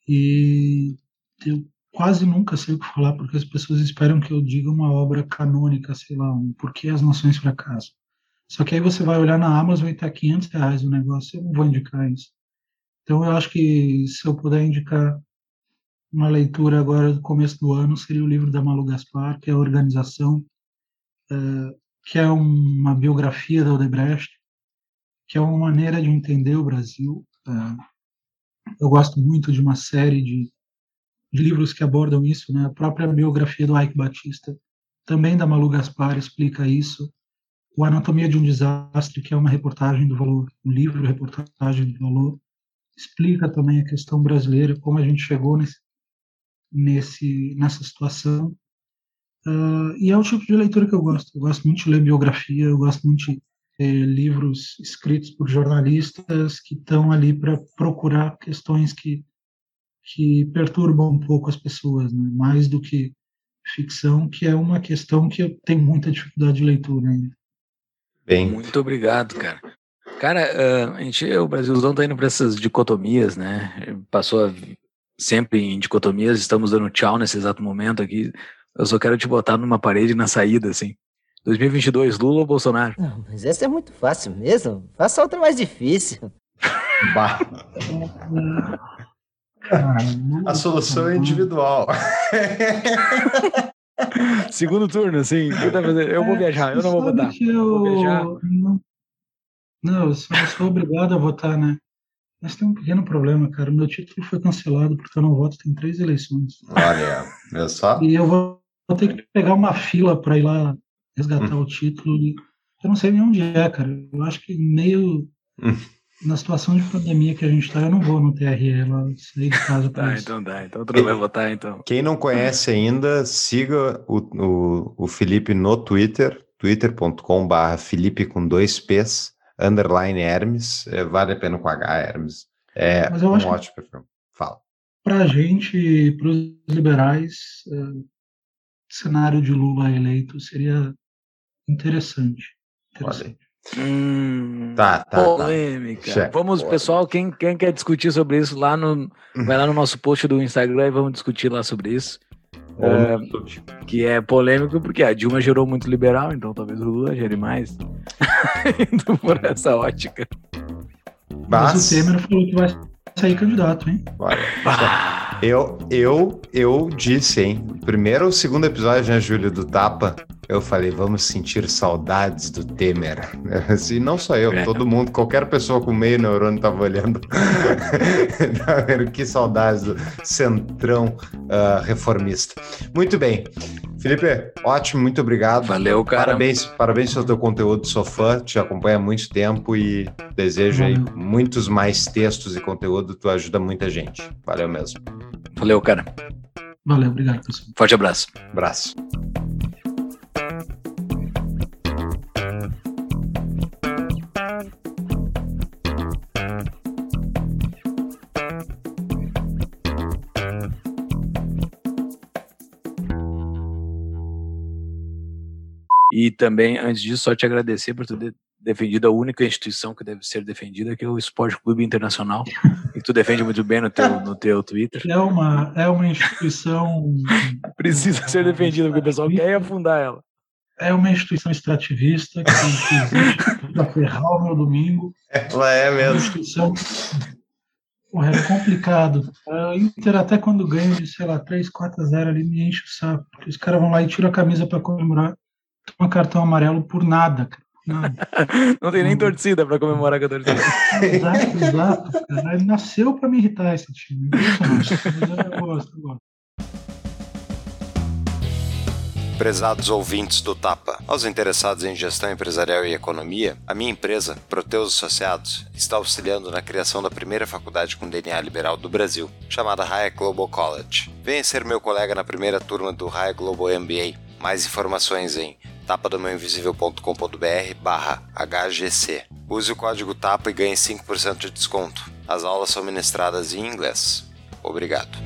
e eu quase nunca sei o que falar, porque as pessoas esperam que eu diga uma obra canônica, sei lá, um Porquê as Nações Fracassam. Só que aí você vai olhar na Amazon e está 500 reais o negócio, eu não vou indicar isso. Então eu acho que se eu puder indicar uma leitura agora do começo do ano, seria o livro da Malu Gaspar, que é a Organização, é, que é uma biografia da Odebrecht, que é uma maneira de entender o Brasil. É, eu gosto muito de uma série de, de, livros que abordam isso, né? A própria biografia do Ike Batista, também da Malu Gaspar, explica isso. O Anatomia de um Desastre, que é uma reportagem do Valor, um livro reportagem do Valor, explica também a questão brasileira, como a gente chegou nesse, nesse nessa situação. Uh, e é o tipo de leitura que eu gosto. Eu gosto muito de ler biografia, eu gosto muito de é, livros escritos por jornalistas que estão ali para procurar questões que, que perturbam um pouco as pessoas, né? mais do que ficção, que é uma questão que eu tenho muita dificuldade de leitura ainda. Bem. Muito obrigado, cara. Cara, a gente, o Brasilzão tá indo para essas dicotomias, né? Passou sempre em dicotomias, estamos dando tchau nesse exato momento aqui. Eu só quero te botar numa parede na saída, assim. 2022, Lula ou Bolsonaro? Não, mas essa é muito fácil mesmo. Faça outra mais difícil. Bah. A solução é individual. Segundo turno, assim. Eu vou viajar, eu não vou votar. Eu... Vou viajar. Não, eu só sou obrigado a votar, né? Mas tem um pequeno problema, cara. O meu título foi cancelado porque eu não voto tem três eleições. Olha, é só. E eu vou, vou ter que pegar uma fila para ir lá resgatar hum. o título. Eu não sei nem onde é, cara. Eu acho que meio hum. na situação de pandemia que a gente tá, eu não vou no TRE lá, sair de casa Tá, isso. então dá. Então tu não vai votar, então. Quem não conhece ainda, siga o, o, o Felipe no Twitter, twitter.com barra Felipe com dois P's, underline Hermes, é, vale a pena com H, Hermes. É um ótimo perfil. Fala. Pra gente, pros liberais, é, cenário de Lula eleito seria interessante. interessante. Hum, tá, tá, tá. polêmica. Tá. Vamos, pessoal, quem, quem quer discutir sobre isso lá no. Vai lá no nosso post do Instagram e vamos discutir lá sobre isso. É, que é polêmico porque a Dilma gerou muito liberal, então talvez o Lula gere mais. Indo por essa ótica. Mas... Mas o Temer falou que vai sair candidato, hein? Vai. Eu, eu, eu disse, hein? Primeiro ou segundo episódio, né, Júlio, do Tapa, eu falei, vamos sentir saudades do Temer. Assim, não só eu, é. todo mundo, qualquer pessoa com meio neurônio tava olhando. que saudades do centrão uh, reformista. Muito bem. Felipe, ótimo, muito obrigado. Valeu, cara. Parabéns, parabéns pelo teu conteúdo, sou fã, te acompanho há muito tempo e desejo aí muitos mais textos e conteúdo, tu ajuda muita gente. Valeu mesmo. Valeu, cara. Valeu, obrigado, pessoal. Forte abraço. Abraço. E também, antes disso, só te agradecer por ter defendido a única instituição que deve ser defendida, que é o Esporte Clube Internacional, e tu defende muito bem no teu, no teu Twitter. É uma, é uma instituição... Precisa ser defendida, porque o pessoal quer afundar ela. É uma instituição extrativista que existe para ferrar o meu domingo. Ela é mesmo. É uma instituição Porra, é complicado. A Inter, até quando ganha de, sei lá, 3, 4 a 0 ali, me enche o saco. Porque os caras vão lá e tiram a camisa para comemorar toma cartão amarelo por nada, cara. Nada. Não tem nem torcida pra comemorar com a torcida. Exato, exato. Cara. Ele nasceu pra me irritar esse time. Impressionante. Mas eu gosto, eu gosto. Prezados ouvintes do Tapa, aos interessados em gestão empresarial e economia, a minha empresa, Proteus Associados, está auxiliando na criação da primeira faculdade com DNA liberal do Brasil, chamada Hayek Global College. Venha ser meu colega na primeira turma do Hayek Global MBA. Mais informações em tapadomeuinvisível.com.br barra HGC. Use o código TAPA e ganhe 5% de desconto. As aulas são ministradas em inglês. Obrigado.